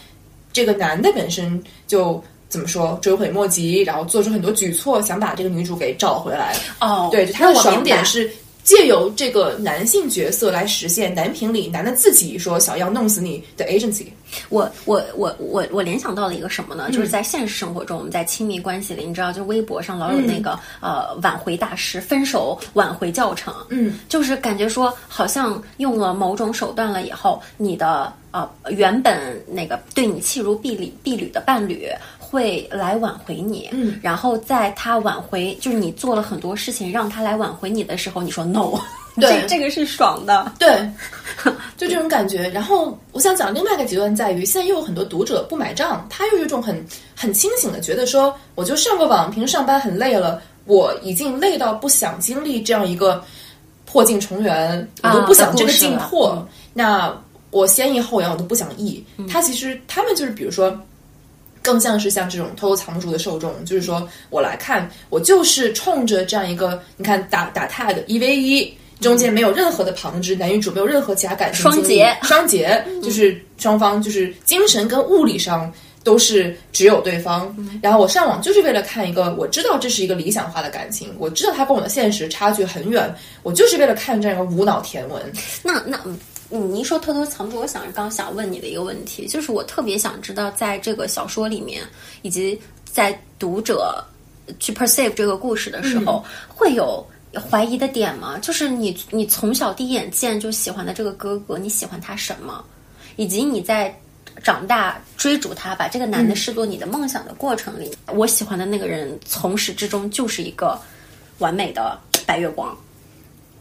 这个男的本身就。怎么说？追悔莫及，然后做出很多举措，想把这个女主给找回来。哦，对，他的爽点是借由这个男性角色来实现男频里男的自己说想要弄死你的 agency。我我我我我联想到了一个什么嗯呢？就是在现实生活中，我们在亲密关系里，你知道，就微博上老有那个、呃挽回大师、分手挽回教程，嗯，就是感觉说好像用了某种手段了以后，你的呃原本那个对你弃如敝履敝履的伴侣。会来挽回你，嗯，然后在他挽回，就是你做了很多事情让他来挽回你的时候，你说 no，对这这个是爽的，对，就这种感觉。然后我想讲另外一个极端在于，现在又有很多读者不买账，他又有一种很很清醒的觉得说，我就上个网，平时上班很累了，我已经累到不想经历这样一个破镜重圆，我都不想这个劲破。嗯、那我先抑后扬，我都不想抑。嗯他其实他们就是比如说。更像是像这种偷偷藏不住的受众，就是说我来看，我就是冲着这样一个，你看打打 tag 一 v 一，中间没有任何的旁支，男女主没有任何其他感情双节双节 就是双方就是精神跟物理上都是只有对方。然后我上网就是为了看一个，我知道这是一个理想化的感情，我知道它跟我的现实差距很远，我就是为了看这样一个无脑甜文。那那嗯。你一说偷偷藏住，我想刚想问你的一个问题，就是我特别想知道，在这个小说里面，以及在读者去 perceive 这个故事的时候，会有怀疑的点吗？就是你你从小第一眼见就喜欢的这个哥哥，你喜欢他什么？以及你在长大追逐他，把这个男的视作你的梦想的过程里，我喜欢的那个人从始至终就是一个完美的白月光。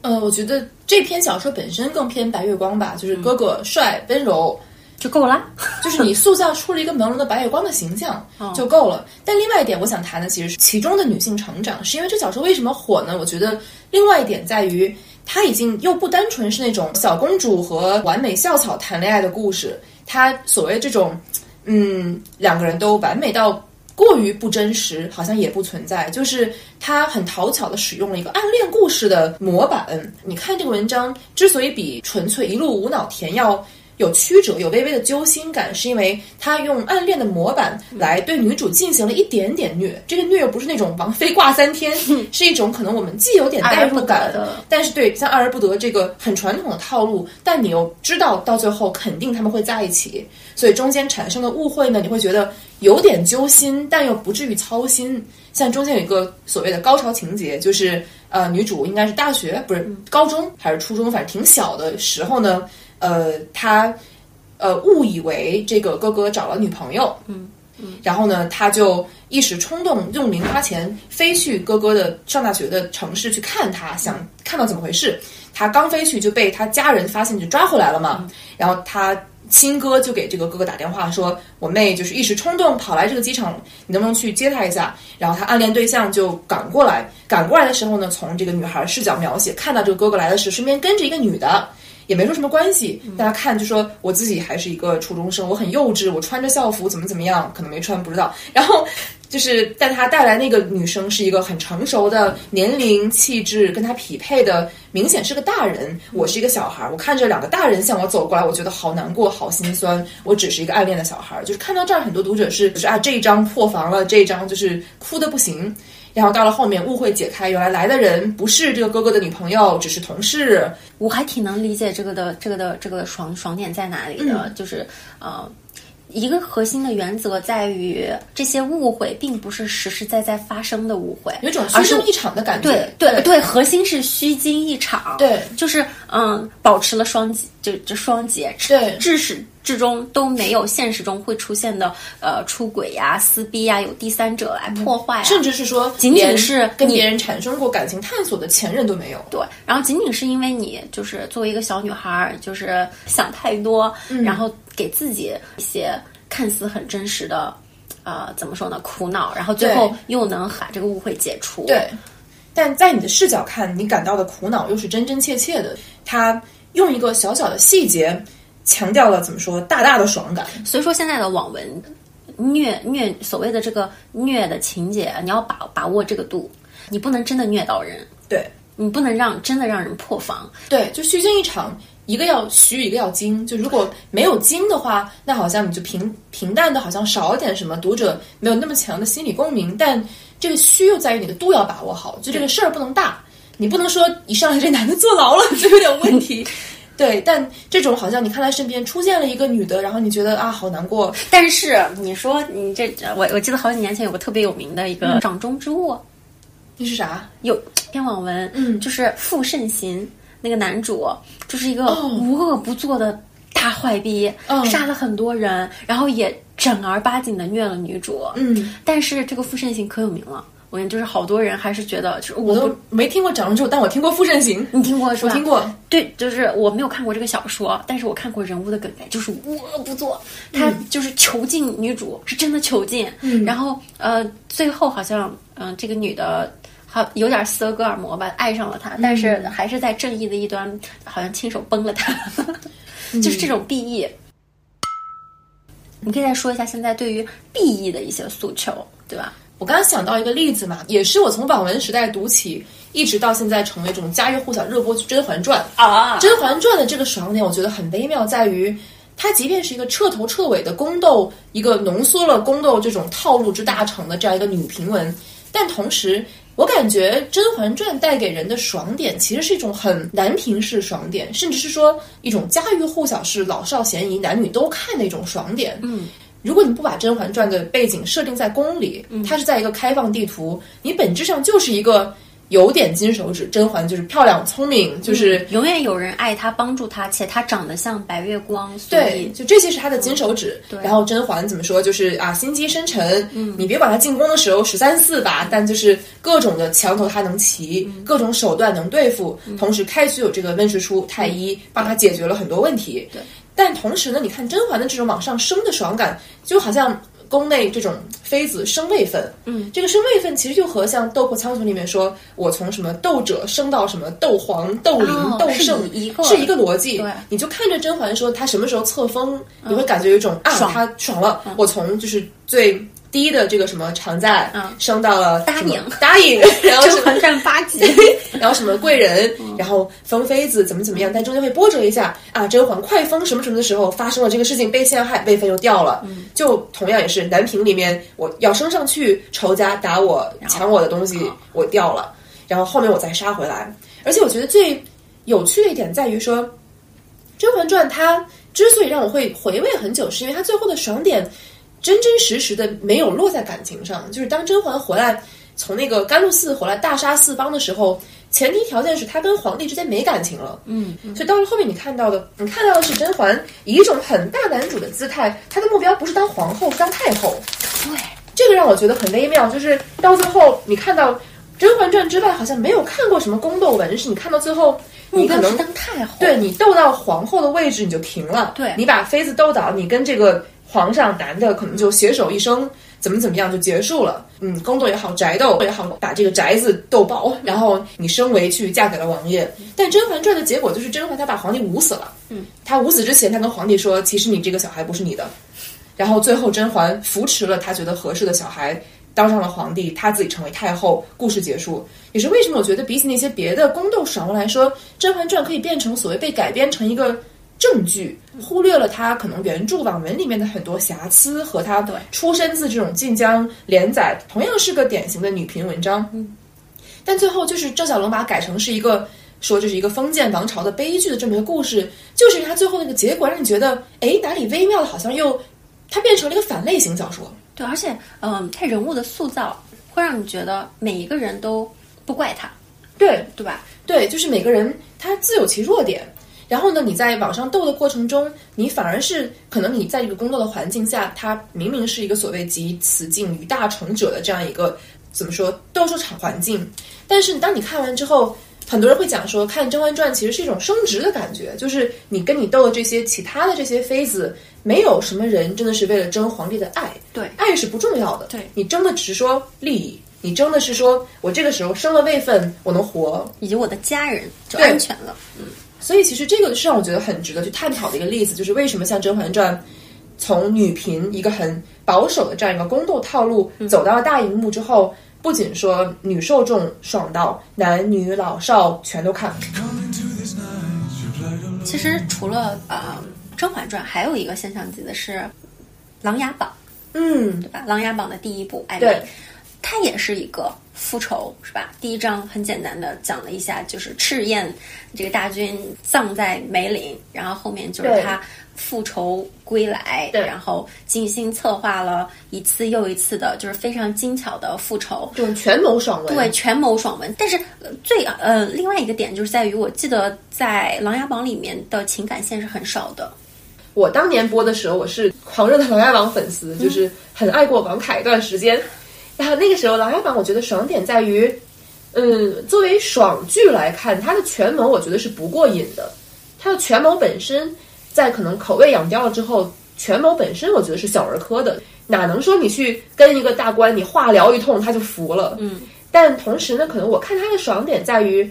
呃，我觉得这篇小说本身更偏白月光吧，就是哥哥帅、温柔，就够了。就是你塑造出了一个朦胧的白月光的形象就够了。但另外一点，我想谈的其实是其中的女性成长，是因为这小说为什么火呢？我觉得另外一点在于，它已经又不单纯是那种小公主和完美校草谈恋爱的故事，它所谓这种，嗯，两个人都完美到。过于不真实，好像也不存在。就是他很讨巧的使用了一个暗恋故事的模板。你看这个文章之所以比纯粹一路无脑填要有曲折，有微微的揪心感，是因为他用暗恋的模板来对女主进行了一点点虐。这个虐又不是那种王妃挂三天，是一种可能我们既有点代入感，但是对像爱而不得这个很传统的套路，但你又知道到最后肯定他们会在一起，所以中间产生的误会呢，你会觉得有点揪心，但又不至于操心。像中间有一个所谓的高潮情节，就是呃，女主应该是大学不是高中还是初中，反正挺小的时候呢。呃，他呃误以为这个哥哥找了女朋友，嗯嗯，然后呢，他就一时冲动用零花钱飞去哥哥的上大学的城市去看他，想看到怎么回事。他刚飞去就被他家人发现，就抓回来了嘛。然后他亲哥就给这个哥哥打电话说：“我妹就是一时冲动跑来这个机场，你能不能去接她一下？”然后他暗恋对象就赶过来，赶过来的时候呢，从这个女孩视角描写，看到这个哥哥来的时候，身边跟着一个女的。也没说什么关系，大家看就说我自己还是一个初中生，我很幼稚，我穿着校服怎么怎么样，可能没穿不知道。然后就是但他带来那个女生是一个很成熟的年龄、气质跟他匹配的，明显是个大人。我是一个小孩，我看着两个大人向我走过来，我觉得好难过、好心酸。我只是一个暗恋的小孩，就是看到这儿，很多读者是就是啊，这一章破防了，这一章就是哭的不行。然后到了后面，误会解开，原来来的人不是这个哥哥的女朋友，只是同事。我还挺能理解这个的，这个的这个爽爽点在哪里的，嗯就是呃，一个核心的原则在于这些误会并不是实实在在发生的误会，有一种虚惊一场的感觉。对对对，核心是虚惊一场，对就是嗯，保持了双节，就就双节，对至始至终都没有现实中会出现的呃出轨呀、撕逼呀、有第三者来破坏、啊，甚至是说，仅仅是跟别人产生过感情探索的前任都没有。对，然后仅仅是因为你就是作为一个小女孩儿，就是想太多，嗯然后给自己一些看似很真实的，呃，怎么说呢，苦恼，然后最后又能把这个误会解除。对，但在你的视角看，你感到的苦恼又是真真切切的。他用一个小小的细节，强调了怎么说大大的爽感。所以说现在的网文虐虐所谓的这个虐的情节，你要把把握这个度，你不能真的虐到人，对你不能让真的让人破防。对，就虚惊一场，一个要虚，一个要精。就如果没有精的话，那好像你就平平淡的，好像少一点什么，读者没有那么强的心理共鸣。但这个虚又在于你的度要把握好，就这个事儿不能大，你不能说一上来这男的坐牢了就有点问题。对，但这种好像你看他身边出现了一个女的，然后你觉得啊好难过，但是你说你这我我记得好几年前有个特别有名的一个掌中之物，那是啥？有篇网文，嗯。就是傅慎行那个男主，就是一个哦。无恶不作的大坏逼，嗯杀了很多人，然后也正儿八经的虐了女主。嗯，但是这个傅慎行可有名了，我就是好多人还是觉得，就是我我都没听过掌中之物，但我听过傅慎行，你听过是吧？我听过。对，就是我没有看过这个小说，但是我看过人物的梗概，就是无恶不做，他就是囚禁女主，是真的囚禁。嗯然后呃，最后好像嗯、这个女的。好，有点斯德哥尔摩吧，爱上了他，但是还是在正义的一端，好像亲手崩了他。就是这种 BE。你可以再说一下现在对于 BE 的一些诉求，对吧？我刚刚想到一个例子嘛，也是我从网文时代读起，一直到现在成为这种家喻户晓热播剧《甄嬛传》啊《甄嬛传》的这个爽点，我觉得很微妙，在于它即便是一个彻头彻尾的宫斗，一个浓缩了宫斗这种套路之大成的这样一个女频文，但同时，我感觉《甄嬛传》带给人的爽点，其实是一种很男频式爽点，甚至是说一种家喻户晓式老少咸宜、男女都看的一种爽点。嗯。如果你不把《甄嬛传》的背景设定在宫里，它是在一个开放地图，你本质上就是一个有点金手指。甄嬛就是漂亮、聪明，就是、永远有人爱她、帮助她，且她长得像白月光，所对，以就这些是她的金手指。对然后甄嬛怎么说？就是啊，心机深沉。嗯，你别管她进宫的时候十三四吧，但就是各种的墙头她能骑，各种手段能对付。同时，开局有这个温实初太医帮她解决了很多问题。对，但同时呢，你看甄嬛的这种往上升的爽感，就好像。宫内这种妃子升位分，嗯，这个升位分其实就和像《斗破苍穹》里面说，我从什么斗者升到什么斗皇、斗灵、哦斗圣，一个是一个逻辑。对你就看着甄嬛说她什么时候册封，你会感觉有一种啊，她爽了，我从就是最低的这个什么常在，嗯。升到了答应答应，然后什么甄嬛传八级，然后什么贵人，然后封妃子怎么怎么样，但中间会波折一下啊，甄嬛快封什么什么的时候发生了这个事情，被陷害，位分又掉了。就同样也是南平里面，我要升上去，仇家打我，抢我的东西，我掉了，然后后面我再杀回来。而且我觉得最有趣的一点在于说，《甄嬛传》它之所以让我会回味很久，是因为它最后的爽点真真实实的没有落在感情上。就是当甄嬛回来从那个甘露寺回来大杀四方的时候，前提条件是她跟皇帝之间没感情了。嗯，所以到了后面，你看到的，你看到的是甄嬛以一种很大男主的姿态，她的目标不是当皇后，是当太后。对，这个让我觉得很微妙，就是到最后，你看到《甄嬛传》之外，好像没有看过什么宫斗文，是你看到最后，你可能当太后，对你斗到皇后的位置你就停了，对你把妃子斗倒，你跟这个皇上男的可能就携手一生，怎么怎么样就结束了。嗯，宫斗也好，宅斗也好，把这个宅子斗爆，然后你升为去嫁给了王爷。但《甄嬛传》的结果就是甄嬛她把皇帝捂死了。嗯，她捂死之前，她跟皇帝说，其实你这个小孩不是你的。然后最后甄嬛扶持了她觉得合适的小孩。当上了皇帝，她自己成为太后，故事结束。也是为什么我觉得比起那些别的宫斗爽文来说，《甄嬛传》可以变成所谓被改编成一个正剧，忽略了他可能原著网文里面的很多瑕疵和它对出身自这种晋江连载，同样是个典型的女频文章。嗯，但最后就是赵小龙把它改成是一个说这是一个封建王朝的悲剧的这么一个故事，就是因为它最后那个结果让你觉得，哎，哪里微妙的，好像又它变成了一个反类型小说。对，而且嗯，他人物的塑造会让你觉得每一个人都不怪他，对，对吧？对，就是每个人他自有其弱点。然后呢，你在网上斗的过程中，你反而是可能你在这个工作的环境下，它明明是一个所谓集雌竞于大成者的这样一个怎么说斗兽场环境，但是当你看完之后，很多人会讲说，看《甄嬛传》其实是一种升职的感觉，就是你跟你斗的这些其他的这些妃子，没有什么人真的是为了争皇帝的爱，对爱是不重要的，对你争的只是说利益。你争的是说，我这个时候升了位分，我能活，以及我的家人就安全了。所以其实这个是让我觉得很值得去探讨的一个例子，就是为什么像《甄嬛传》从女频一个很保守的这样一个宫斗套路走到了大荧幕之后，不仅说女受众爽到，男女老少全都看。其实除了呃《甄嬛传》，还有一个现象级的是《琅琊榜》，嗯对，吧？《琅琊榜》的第一部《哎对》，它也是一个复仇，是吧？第一章很简单的讲了一下，就是赤焰这个大军葬在梅岭，然后后面就是他复仇归来，对然后精心策划了一次又一次的，就是非常精巧的复仇。这种权谋爽文，对，权谋爽文，但是呃最呃另外一个点就是在于，我记得在《琅琊榜》里面的情感线是很少的，我当年播的时候，我是狂热的《琅琊榜》粉丝，就是很爱过王凯一段时间。然后那个时候，《琅琊榜》我觉得爽点在于，嗯，作为爽剧来看，它的权谋我觉得是不过瘾的。它的权谋本身，在可能口味养刁了之后，权谋本身我觉得是小儿科的，哪能说你去跟一个大官你话聊一通他就服了？嗯，但同时呢，可能我看它的爽点在于，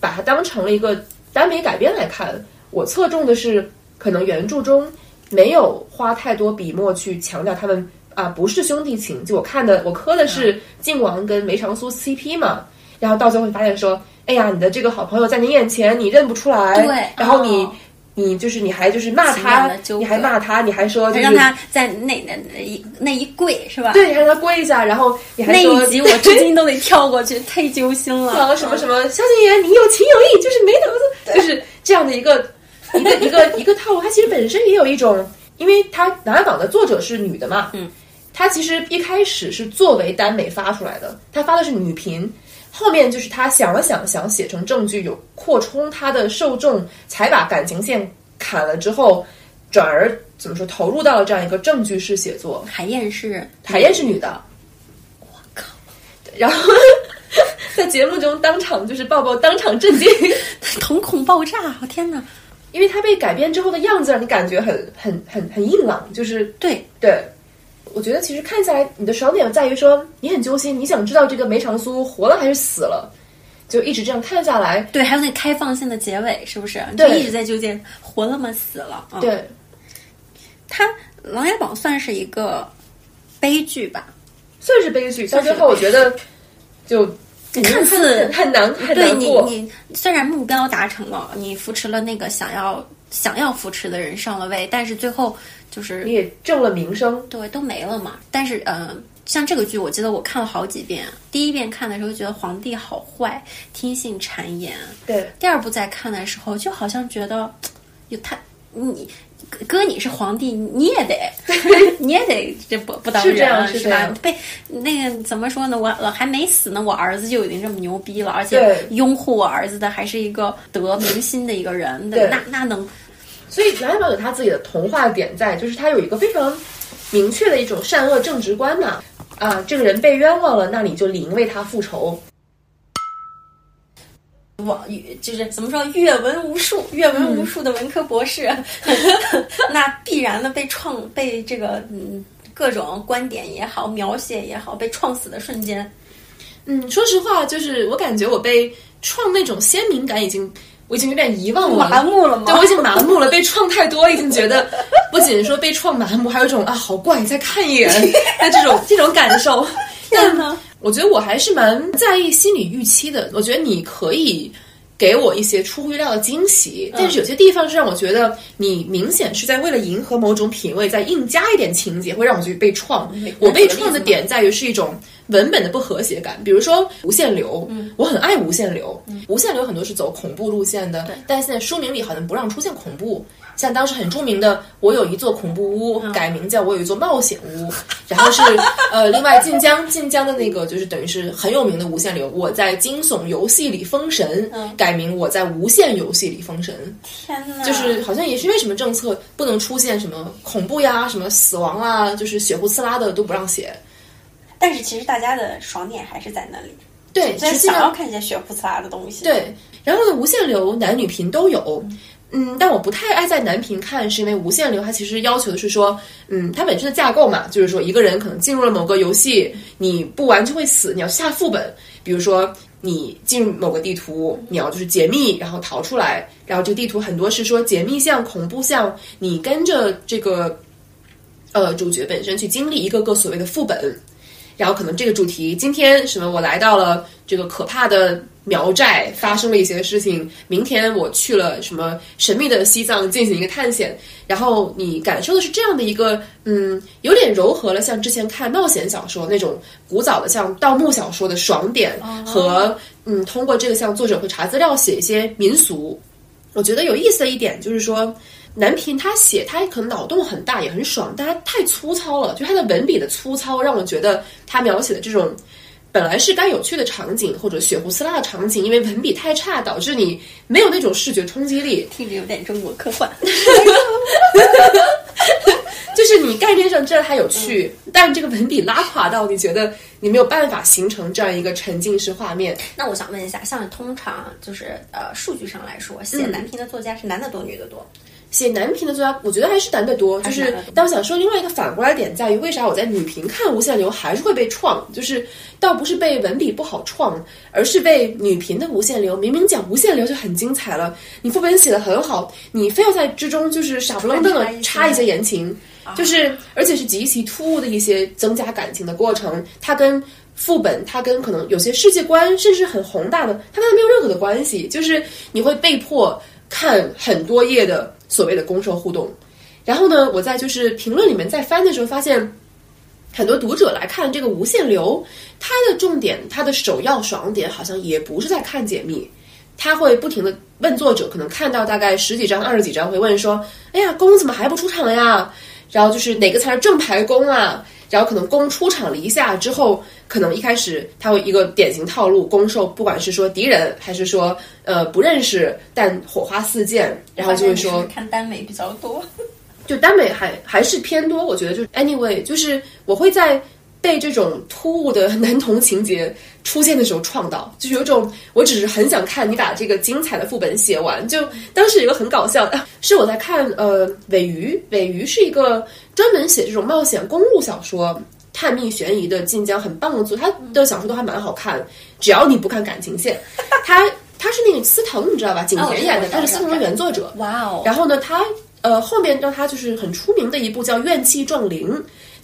把它当成了一个耽美改编来看，我侧重的是可能原著中没有花太多笔墨去强调他们啊、不是兄弟情。就我看的，我磕的是靖王跟梅长苏 CP 嘛，然后到最后会发现说，哎呀，你的这个好朋友在你眼前你认不出来，对然后你。哦你就是你还就是骂他你还骂他，你还说就是让他在那那那一那一跪是吧？，对，你还让他跪一下，然后你还那说一集我至今都得跳过去，太揪心了。啊什么什么，萧敬言你有情有义，就是没脑子，就是这样的一个一个一个一个套路。它其实本身也有一种，因为它《琅琊榜》的作者是女的嘛，嗯，她其实一开始是作为耽美发出来的，她发的是女频。后面就是他想了想，想写成证据，有扩充他的受众，才把感情线砍了之后，转而怎么说投入到了这样一个证据式写作。海燕是海燕是女的，我靠！然后 在节目中当场就是抱抱当场震惊，瞳孔爆炸，我天哪！因为它被改编之后的样子让你感觉很很很很硬朗，就是对，对。我觉得其实看下来，你的爽点在于说你很揪心，你想知道这个梅长苏活了还是死了，就一直这样看下来。对，还有那开放性的结尾，是不是？就对一直在纠结活了吗？死了？嗯、，对，他《琅琊榜》算是一个悲剧吧？算是悲剧，到最后我觉得就看似很难很对你，你虽然目标达成了，你扶持了那个想要想要扶持的人上了位，但是最后就是你也挣了名声，对都没了嘛。但是呃，像这个剧，我记得我看了好几遍。第一遍看的时候觉得皇帝好坏，听信谗言；对第二部再看的时候，就好像觉得 有他你。哥，你是皇帝，你也得，你也得这不不当是这样人是吧？被那个怎么说呢？我我还没死呢，我儿子就已经这么牛逼了，而且拥护我儿子的还是一个得民心的一个人，对那那能所以《琅琊榜》有他自己的童话点在，就是他有一个非常明确的一种善恶正直观嘛。啊，这个人被冤枉了，那你就理应为他复仇。网就是怎么说阅文无数，阅文无数的文科博士，那必然的被创被这个嗯各种观点也好，描写也好，被创死的瞬间，嗯，说实话，就是我感觉我被创那种鲜明感已经，我已经有点遗忘了，麻木了吗？对，我已经麻木了，被创太多，已经觉得 不仅说被创麻木，还有一种啊好怪，再看一眼 的这种这种感受。天呐，我觉得我还是蛮在意心理预期的。我觉得你可以给我一些出乎意料的惊喜，但是有些地方是让我觉得你明显是在为了迎合某种品味，在硬加一点情节，会让我去被创。我被创的点在于是一种文本的不和谐感，比如说无限流，我很爱无限流，无限流很多是走恐怖路线的，但是现在书名里好像不让出现恐怖。像当时很著名的《我有一座恐怖屋》，改名叫《我有一座冒险屋》，然后是呃，另外晋江晋江的那个就是等于是很有名的无限流，我在惊悚游戏里封神，改名我在无限游戏里封神，天呐，就是好像也是因为什么政策不能出现什么恐怖呀、什么死亡啊，就是血呼呲啦的都不让写。但是其实大家的爽点还是在那里，对，就想要看见血呼呲啦的东西，，对，然后呢，无限流男女频都有。嗯，但我不太爱在男频看，是因为无限流它其实要求的是说，嗯，它本身的架构嘛，就是说一个人可能进入了某个游戏，你不玩就会死，你要下副本，比如说你进入某个地图，你要就是解密，然后逃出来，然后这个地图很多是说解密项、恐怖项，你跟着这个呃主角本身去经历一个个所谓的副本，然后可能这个主题今天什么我来到了这个可怕的苗寨，发生了一些事情。明天我去了什么神秘的西藏进行一个探险，然后你感受的是这样的一个嗯，有点柔和了像之前看冒险小说那种古早的像盗墓小说的爽点和嗯，通过这个像作者会查资料写一些民俗。我觉得有意思的一点就是说。南平他写他可能脑洞很大也很爽，但他太粗糙了，就他的文笔的粗糙让我觉得他描写的这种本来是该有趣的场景或者血呼撕拉的场景，因为文笔太差，导致你没有那种视觉冲击力。听着有点中国科幻，就是你概念上知道它有趣，但这个文笔拉垮到你觉得你没有办法形成这样一个沉浸式画面。那我想问一下，像通常就是呃数据上来说，写男频的作家是男的多女的多？写男频的作家，我觉得还是男的多。就是但我想说另外一个反过来点在于，为啥我在女频看无限流还是会被创？就是倒不是被文笔不好创，而是被女频的无限流明明讲无限流就很精彩了，你副本写的很好，你非要在之中就是傻不愣登的插一些言情，就是而且是极其突兀的一些增加感情的过程，它跟。副本它跟可能有些世界观，甚至很宏大的，它跟它没有任何的关系，就是你会被迫看很多页的所谓的攻受互动。然后呢，我在就是评论里面在翻的时候，发现很多读者来看这个无限流，它的重点，它的首要爽点好像也不是在看解密，他会不停的问作者，可能看到大概十几章、二十几章，会问说：“哎呀，公怎么还不出场呀？”然后就是哪个才是正牌公啊？然后可能攻出场了一下之后，可能一开始他会一个典型套路，攻受不管是说敌人还是说呃不认识，但火花四溅，然后就会说 看耽美比较多。就耽美还还是偏多，我觉得就是 anyway，就是我会在被这种突兀的男同情节出现的时候创到，就是有一种我只是很想看你把这个精彩的副本写完。就当时有一个很搞笑的，是我在看呃尾鱼，尾鱼是一个专门写这种冒险公路小说。探秘悬疑的晋江很棒的作，他的小说都还蛮好看，只要你不看感情线，他他是那个司藤，你知道吧？景甜演的，他是司藤的原作者。哇哦！然后呢，他呃后面让他就是很出名的一部叫《怨气撞铃》，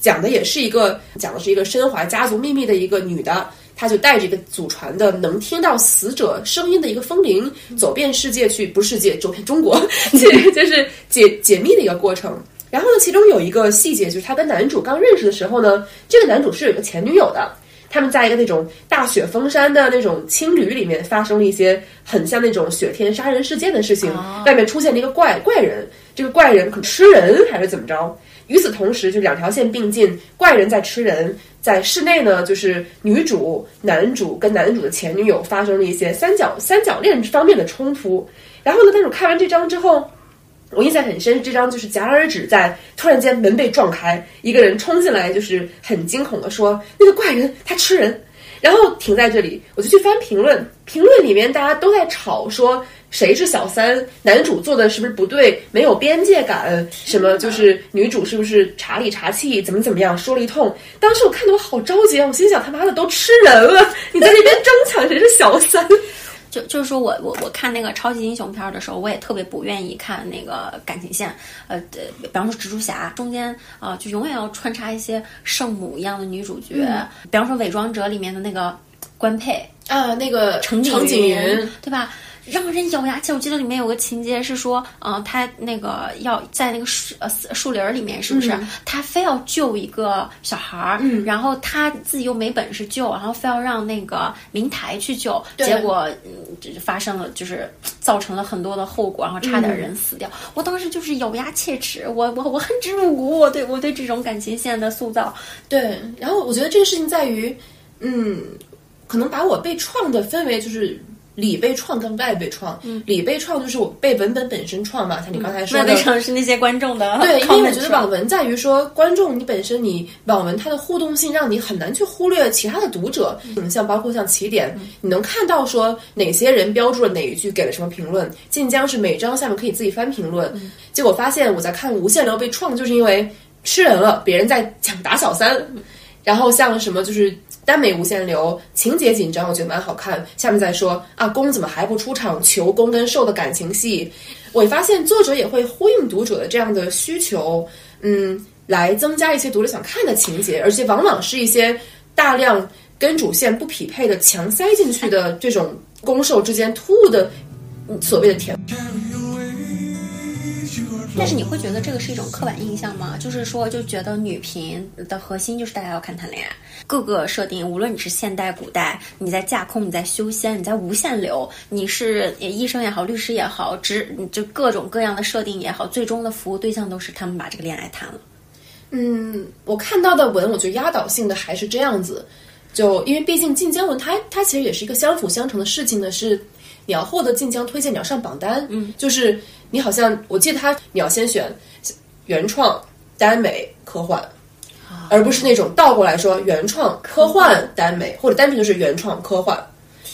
讲的也是一个讲的是一个身怀家族秘密的一个女的，她就带着一个祖传的能听到死者声音的一个风铃，走遍世界去，不是世界，走遍中国，去就是解解密的一个过程。然后呢，其中有一个细节，就是她跟男主刚认识的时候呢，这个男主是有一个前女友的。他们在一个那种大雪封山的那种青旅里面，发生了一些很像那种雪天杀人事件的事情。外面出现了一个怪怪人，这个怪人可吃人还是怎么着？与此同时，就两条线并进，怪人在吃人，在室内呢，就是女主、男主跟男主的前女友发生了一些三角三角恋方面的冲突。然后呢，但是我看完这张之后。我印象很深，这张就是戛然而止在突然间门被撞开，一个人冲进来，就是很惊恐的说：“那个怪人他吃人。”然后停在这里，我就去翻评论，评论里面大家都在吵说谁是小三，男主做的是不是不对，没有边界感，什么就是女主是不是茶里茶气，怎么怎么样，说了一通。当时我看得我好着急啊，我心想他妈的都吃人了，你在那边争抢谁是小三？就就是说我我我看那个超级英雄片儿的时候，我也特别不愿意看那个感情线，呃，比方说蜘蛛侠中间啊、呃，就永远要穿插一些圣母一样的女主角，比方说伪装者里面的那个官配啊，那个程程景云，对吧？让人咬牙切。我记得里面有个情节是说，嗯、呃，他那个要在那个树呃树林儿里面，是不是？嗯他非要救一个小孩儿，嗯然后他自己又没本事救，然后非要让那个明台去救，对结果嗯，就是发生了，就是造成了很多的后果，然后差点人死掉。我当时就是咬牙切齿，我我我恨之入骨，我对我对这种感情线的塑造，对，然后我觉得这个事情在于，嗯，可能把我被创的分为就是里被创跟外被创。嗯，里被创就是我被文本本身创嘛，像你刚才说的。那为什么是那些观众的？对，因为我觉得网文在于说，观众你本身你网文它的互动性，让你很难去忽略其他的读者。嗯，像包括像起点，你能看到说哪些人标注了哪一句，给了什么评论。晋江是每章下面可以自己翻评论。结果发现我在看无限流被创，就是因为吃人了，别人在抢打小三。然后像什么就是耽美无限流，情节紧张，我觉得蛮好看。下面再说啊，公怎么还不出场？求公跟受的感情戏，我发现作者也会呼应读者的这样的需求，嗯，来增加一些读者想看的情节，而且往往是一些大量跟主线不匹配的强塞进去的这种攻受之间突兀的所谓的甜。但是你会觉得这个是一种刻板印象吗？就是说，就觉得女频的核心就是大家要看谈恋爱，各个设定，无论你是现代、古代，你在架空，你在修仙，你在无限流，你是医生也好，律师也好，只就各种各样的设定也好，最终的服务对象都是他们把这个恋爱谈了。嗯，我看到的文，我觉得压倒性的还是这样子。就因为毕竟晋江文它它其实也是一个相辅相成的事情呢，是你要获得晋江推荐，你要上榜单，嗯，就是你好像我记得他你要先选原创、耽美、科幻，而不是那种倒过来说原创、科幻、耽美，或者单纯就是原创、科幻。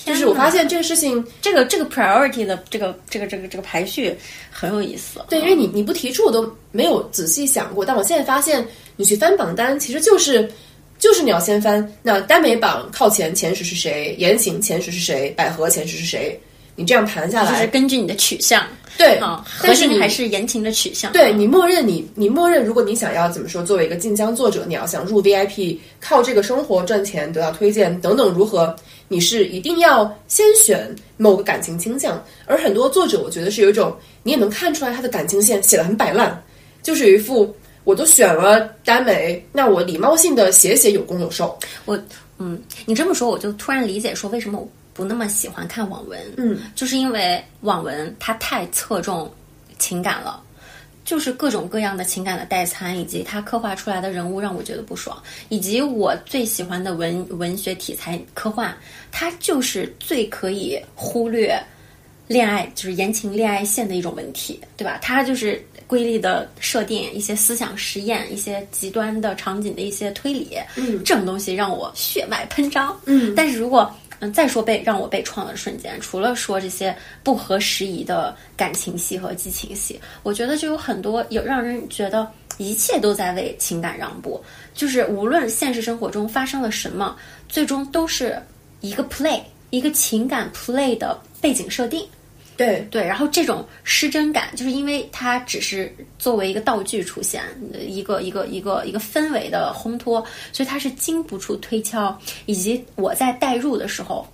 就是我发现这个事情，这个这个 priority 的这个这个这个这个排序很有意思。对，因为你你不提出我都没有仔细想过，但我现在发现你去翻榜单，其实就是就是你要先翻那耽美榜靠前前十是谁，言情前十是谁，百合前十是谁，你这样盘下来就是，根据你的取向，对啊，核但是你心还是言情的取向。对你默认你你默认，如果你想要怎么说，作为一个晋江作者，你要想入 VIP，靠这个生活赚钱得到推荐等等如何，你是一定要先选某个感情倾向。而很多作者，我觉得是有一种你也能看出来他的感情线写的很摆烂，就是有一副我都选了耽美，那我礼貌性的写写有攻有受。我嗯，你这么说，我就突然理解说为什么我不那么喜欢看网文。嗯，就是因为网文它太侧重情感了。就是各种各样的情感的代餐，以及它刻画出来的人物让我觉得不爽，以及我最喜欢的文文学题材科幻，它就是最可以忽略恋爱，就是言情恋爱线的一种文体，对吧？它就是瑰丽的设定，一些思想实验，一些极端的场景的一些推理，嗯，这种东西让我血脉喷张，嗯，但是如果嗯，再说被让我被创的瞬间，除了说这些不合时宜的感情戏和激情戏，我觉得就有很多有让人觉得一切都在为情感让步，就是无论现实生活中发生了什么，最终都是一个 play，一个情感 play 的背景设定。对对，然后这种失真感，就是因为它只是作为一个道具出现，呃一个一个一个一个氛围的烘托，所以它是经不住推敲。以及我在代入的时候，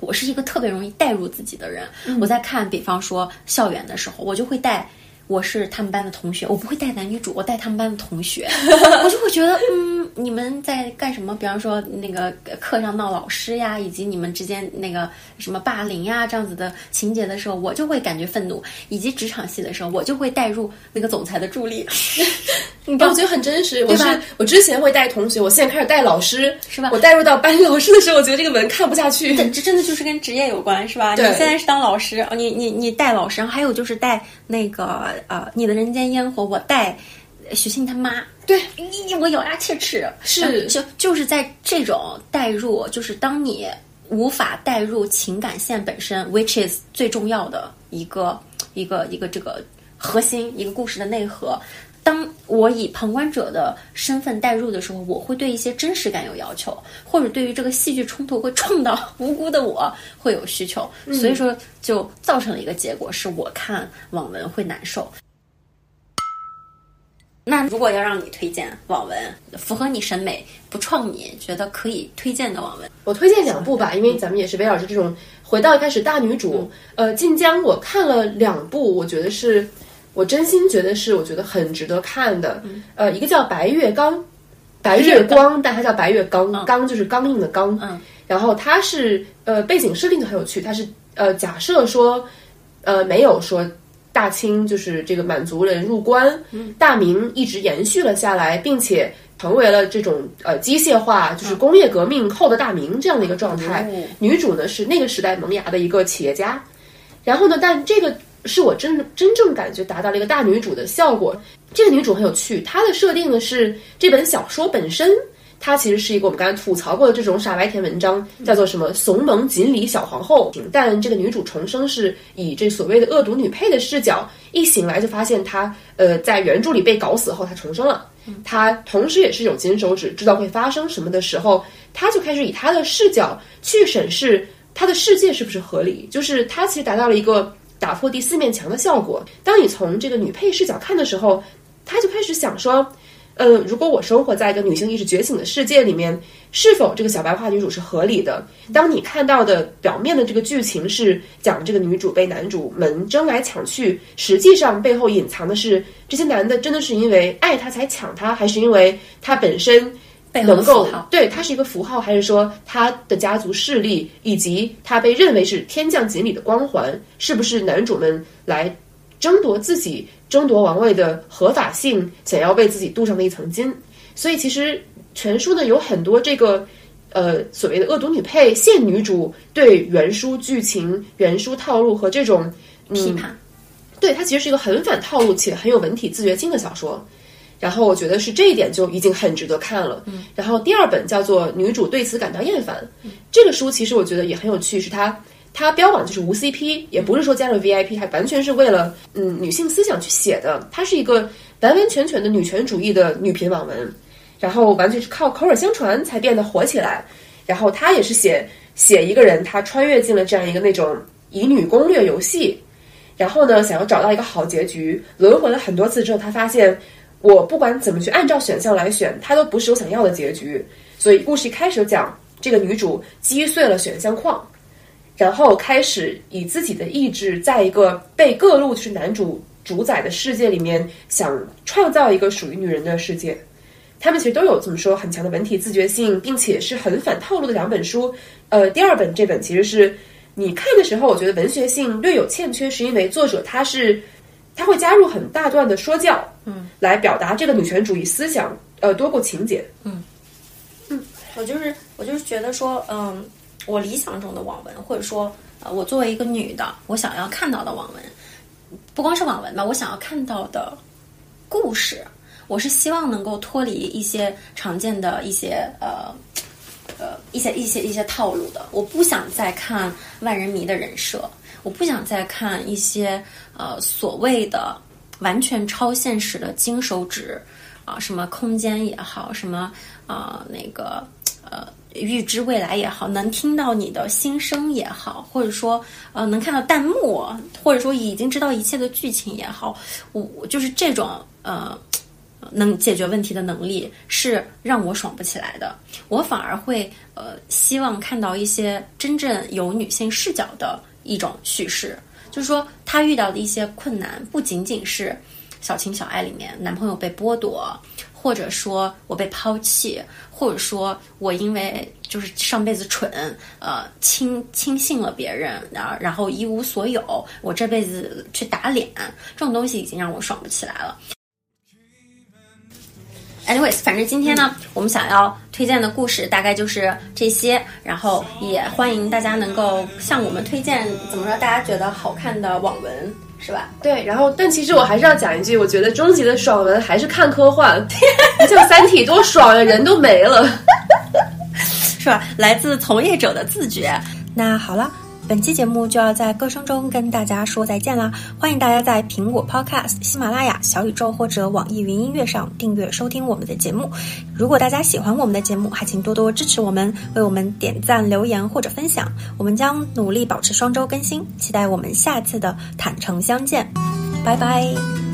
我是一个特别容易代入自己的人。我在看，比方说校园的时候，我就会带。我是他们班的同学，我不会带男女主，我带他们班的同学，我就会觉得，嗯，你们在干什么？比方说那个课上闹老师呀，以及你们之间那个什么霸凌呀这样子的情节的时候，我就会感觉愤怒；以及职场戏的时候，我就会带入那个总裁的助理。你我觉得很真实。我是我之前会带同学，我现在开始带老师，是吧我带入到班里老师的时候，我觉得这个文看不下去。这这真的就是跟职业有关，是吧？你现在是当老师，哦你你你带老师，然后还有就是带那个呃，你的人间烟火，我带许昕他妈。对，你我咬牙切齿，是就就是在这种代入，就是当你无法代入情感线本身，which is 最重要的一个一个一个这个核心，一个故事的内核。当我以旁观者的身份代入的时候，我会对一些真实感有要求，或者对于这个戏剧冲突会撞到无辜的我会有需求，所以说就造成了一个结果，是我看网文会难受。那如果要让你推荐网文，符合你审美、不创你觉得可以推荐的网文，我推荐两部吧，因为咱们也是围绕着这种回到一开始大女主，呃，晋江我看了两部，我觉得是我真心觉得是我觉得很值得看的，呃，一个叫《白月刚》，白月光，但它叫白月刚，刚就是刚硬的刚，嗯，然后它是呃背景设定就很有趣，它是呃假设说呃没有说。大清就是这个满族人入关，大明一直延续了下来，并且成为了这种呃机械化，就是工业革命后的大明这样的一个状态。哦女主呢是那个时代萌芽的一个企业家，然后呢，但这个是我真真正感觉达到了一个大女主的效果。这个女主很有趣，她的设定呢是这本小说本身。它其实是一个我们刚才吐槽过的这种傻白甜文章，叫做什么“怂萌锦鲤小皇后”。但这个女主重生是以这所谓的恶毒女配的视角，一醒来就发现她呃在原著里被搞死后，她重生了。她同时也是有金手指，知道会发生什么的时候，她就开始以她的视角去审视她的世界是不是合理，就是她其实达到了一个打破第四面墙的效果。当你从这个女配视角看的时候，她就开始想说。呃，如果我生活在一个女性意识觉醒的世界里面，是否这个小白话女主是合理的？当你看到的表面的这个剧情是讲这个女主被男主们争来抢去，实际上背后隐藏的是这些男的真的是因为爱她才抢她，还是因为她本身能够对她是一个符号，还是说她的家族势力以及她被认为是天降锦鲤的光环，是不是男主们来争夺自己争夺王位的合法性，想要为自己镀上的一层金。所以其实全书呢有很多这个呃所谓的恶毒女配、现女主对原书剧情、原书套路和这种批判。对它其实是一个很反套路且很有文体自觉性的小说。然后我觉得是这一点就已经很值得看了。嗯，然后第二本叫做《女主对此感到厌烦》，这个书其实我觉得也很有趣，是它它标榜就是无 CP，也不是说加入 VIP，它完全是为了嗯女性思想去写的。它是一个完完全全的女权主义的女频网文，然后完全是靠口耳相传才变得火起来。然后它也是写写一个人，他穿越进了这样一个那种乙女攻略游戏，然后呢想要找到一个好结局，轮回了很多次之后，他发现。我不管怎么去按照选项来选，它都不是我想要的结局。所以故事一开始讲，这个女主击碎了选项框，然后开始以自己的意志，在一个被各路就是男主主宰的世界里面，想创造一个属于女人的世界。他们其实都有怎么说很强的文体自觉性，并且是很反套路的两本书。呃，第二本这本其实是你看的时候，我觉得文学性略有欠缺，是因为作者他是。他会加入很大段的说教，嗯，来表达这个女权主义思想，呃，多过情节，嗯，嗯，我就是我就是觉得说，嗯，我理想中的网文，或者说，呃，我作为一个女的，我想要看到的网文，不光是网文吧，我想要看到的故事，我是希望能够脱离一些常见的一些呃呃一些一些一些套路的，我不想再看万人迷的人设。我不想再看一些呃所谓的完全超现实的金手指啊，什么空间也好，什么啊那个呃预知未来也好，能听到你的心声也好，或者说呃能看到弹幕，或者说已经知道一切的剧情也好，我就是这种呃能解决问题的能力是让我爽不起来的，我反而会呃希望看到一些真正有女性视角的。一种叙事，就是说她遇到的一些困难，不仅仅是小情小爱里面男朋友被剥夺，或者说我被抛弃，或者说我因为就是上辈子蠢，呃轻轻信了别人，然后然后一无所有，我这辈子去打脸，这种东西已经让我爽不起来了。Anyways，反正今天呢，我们想要推荐的故事大概就是这些，然后也欢迎大家能够向我们推荐怎么说大家觉得好看的网文，是吧？对，然后但其实我还是要讲一句，我觉得终极的爽文还是看科幻，像《三体》多爽呀，人都没了，是吧？来自从业者的自觉。那好了。本期节目就要在歌声中跟大家说再见啦！欢迎大家在苹果 Podcast、喜马拉雅、小宇宙或者网易云音乐上订阅收听我们的节目。如果大家喜欢我们的节目，还请多多支持我们，为我们点赞、留言或者分享。我们将努力保持双周更新，期待我们下次的坦诚相见。拜拜。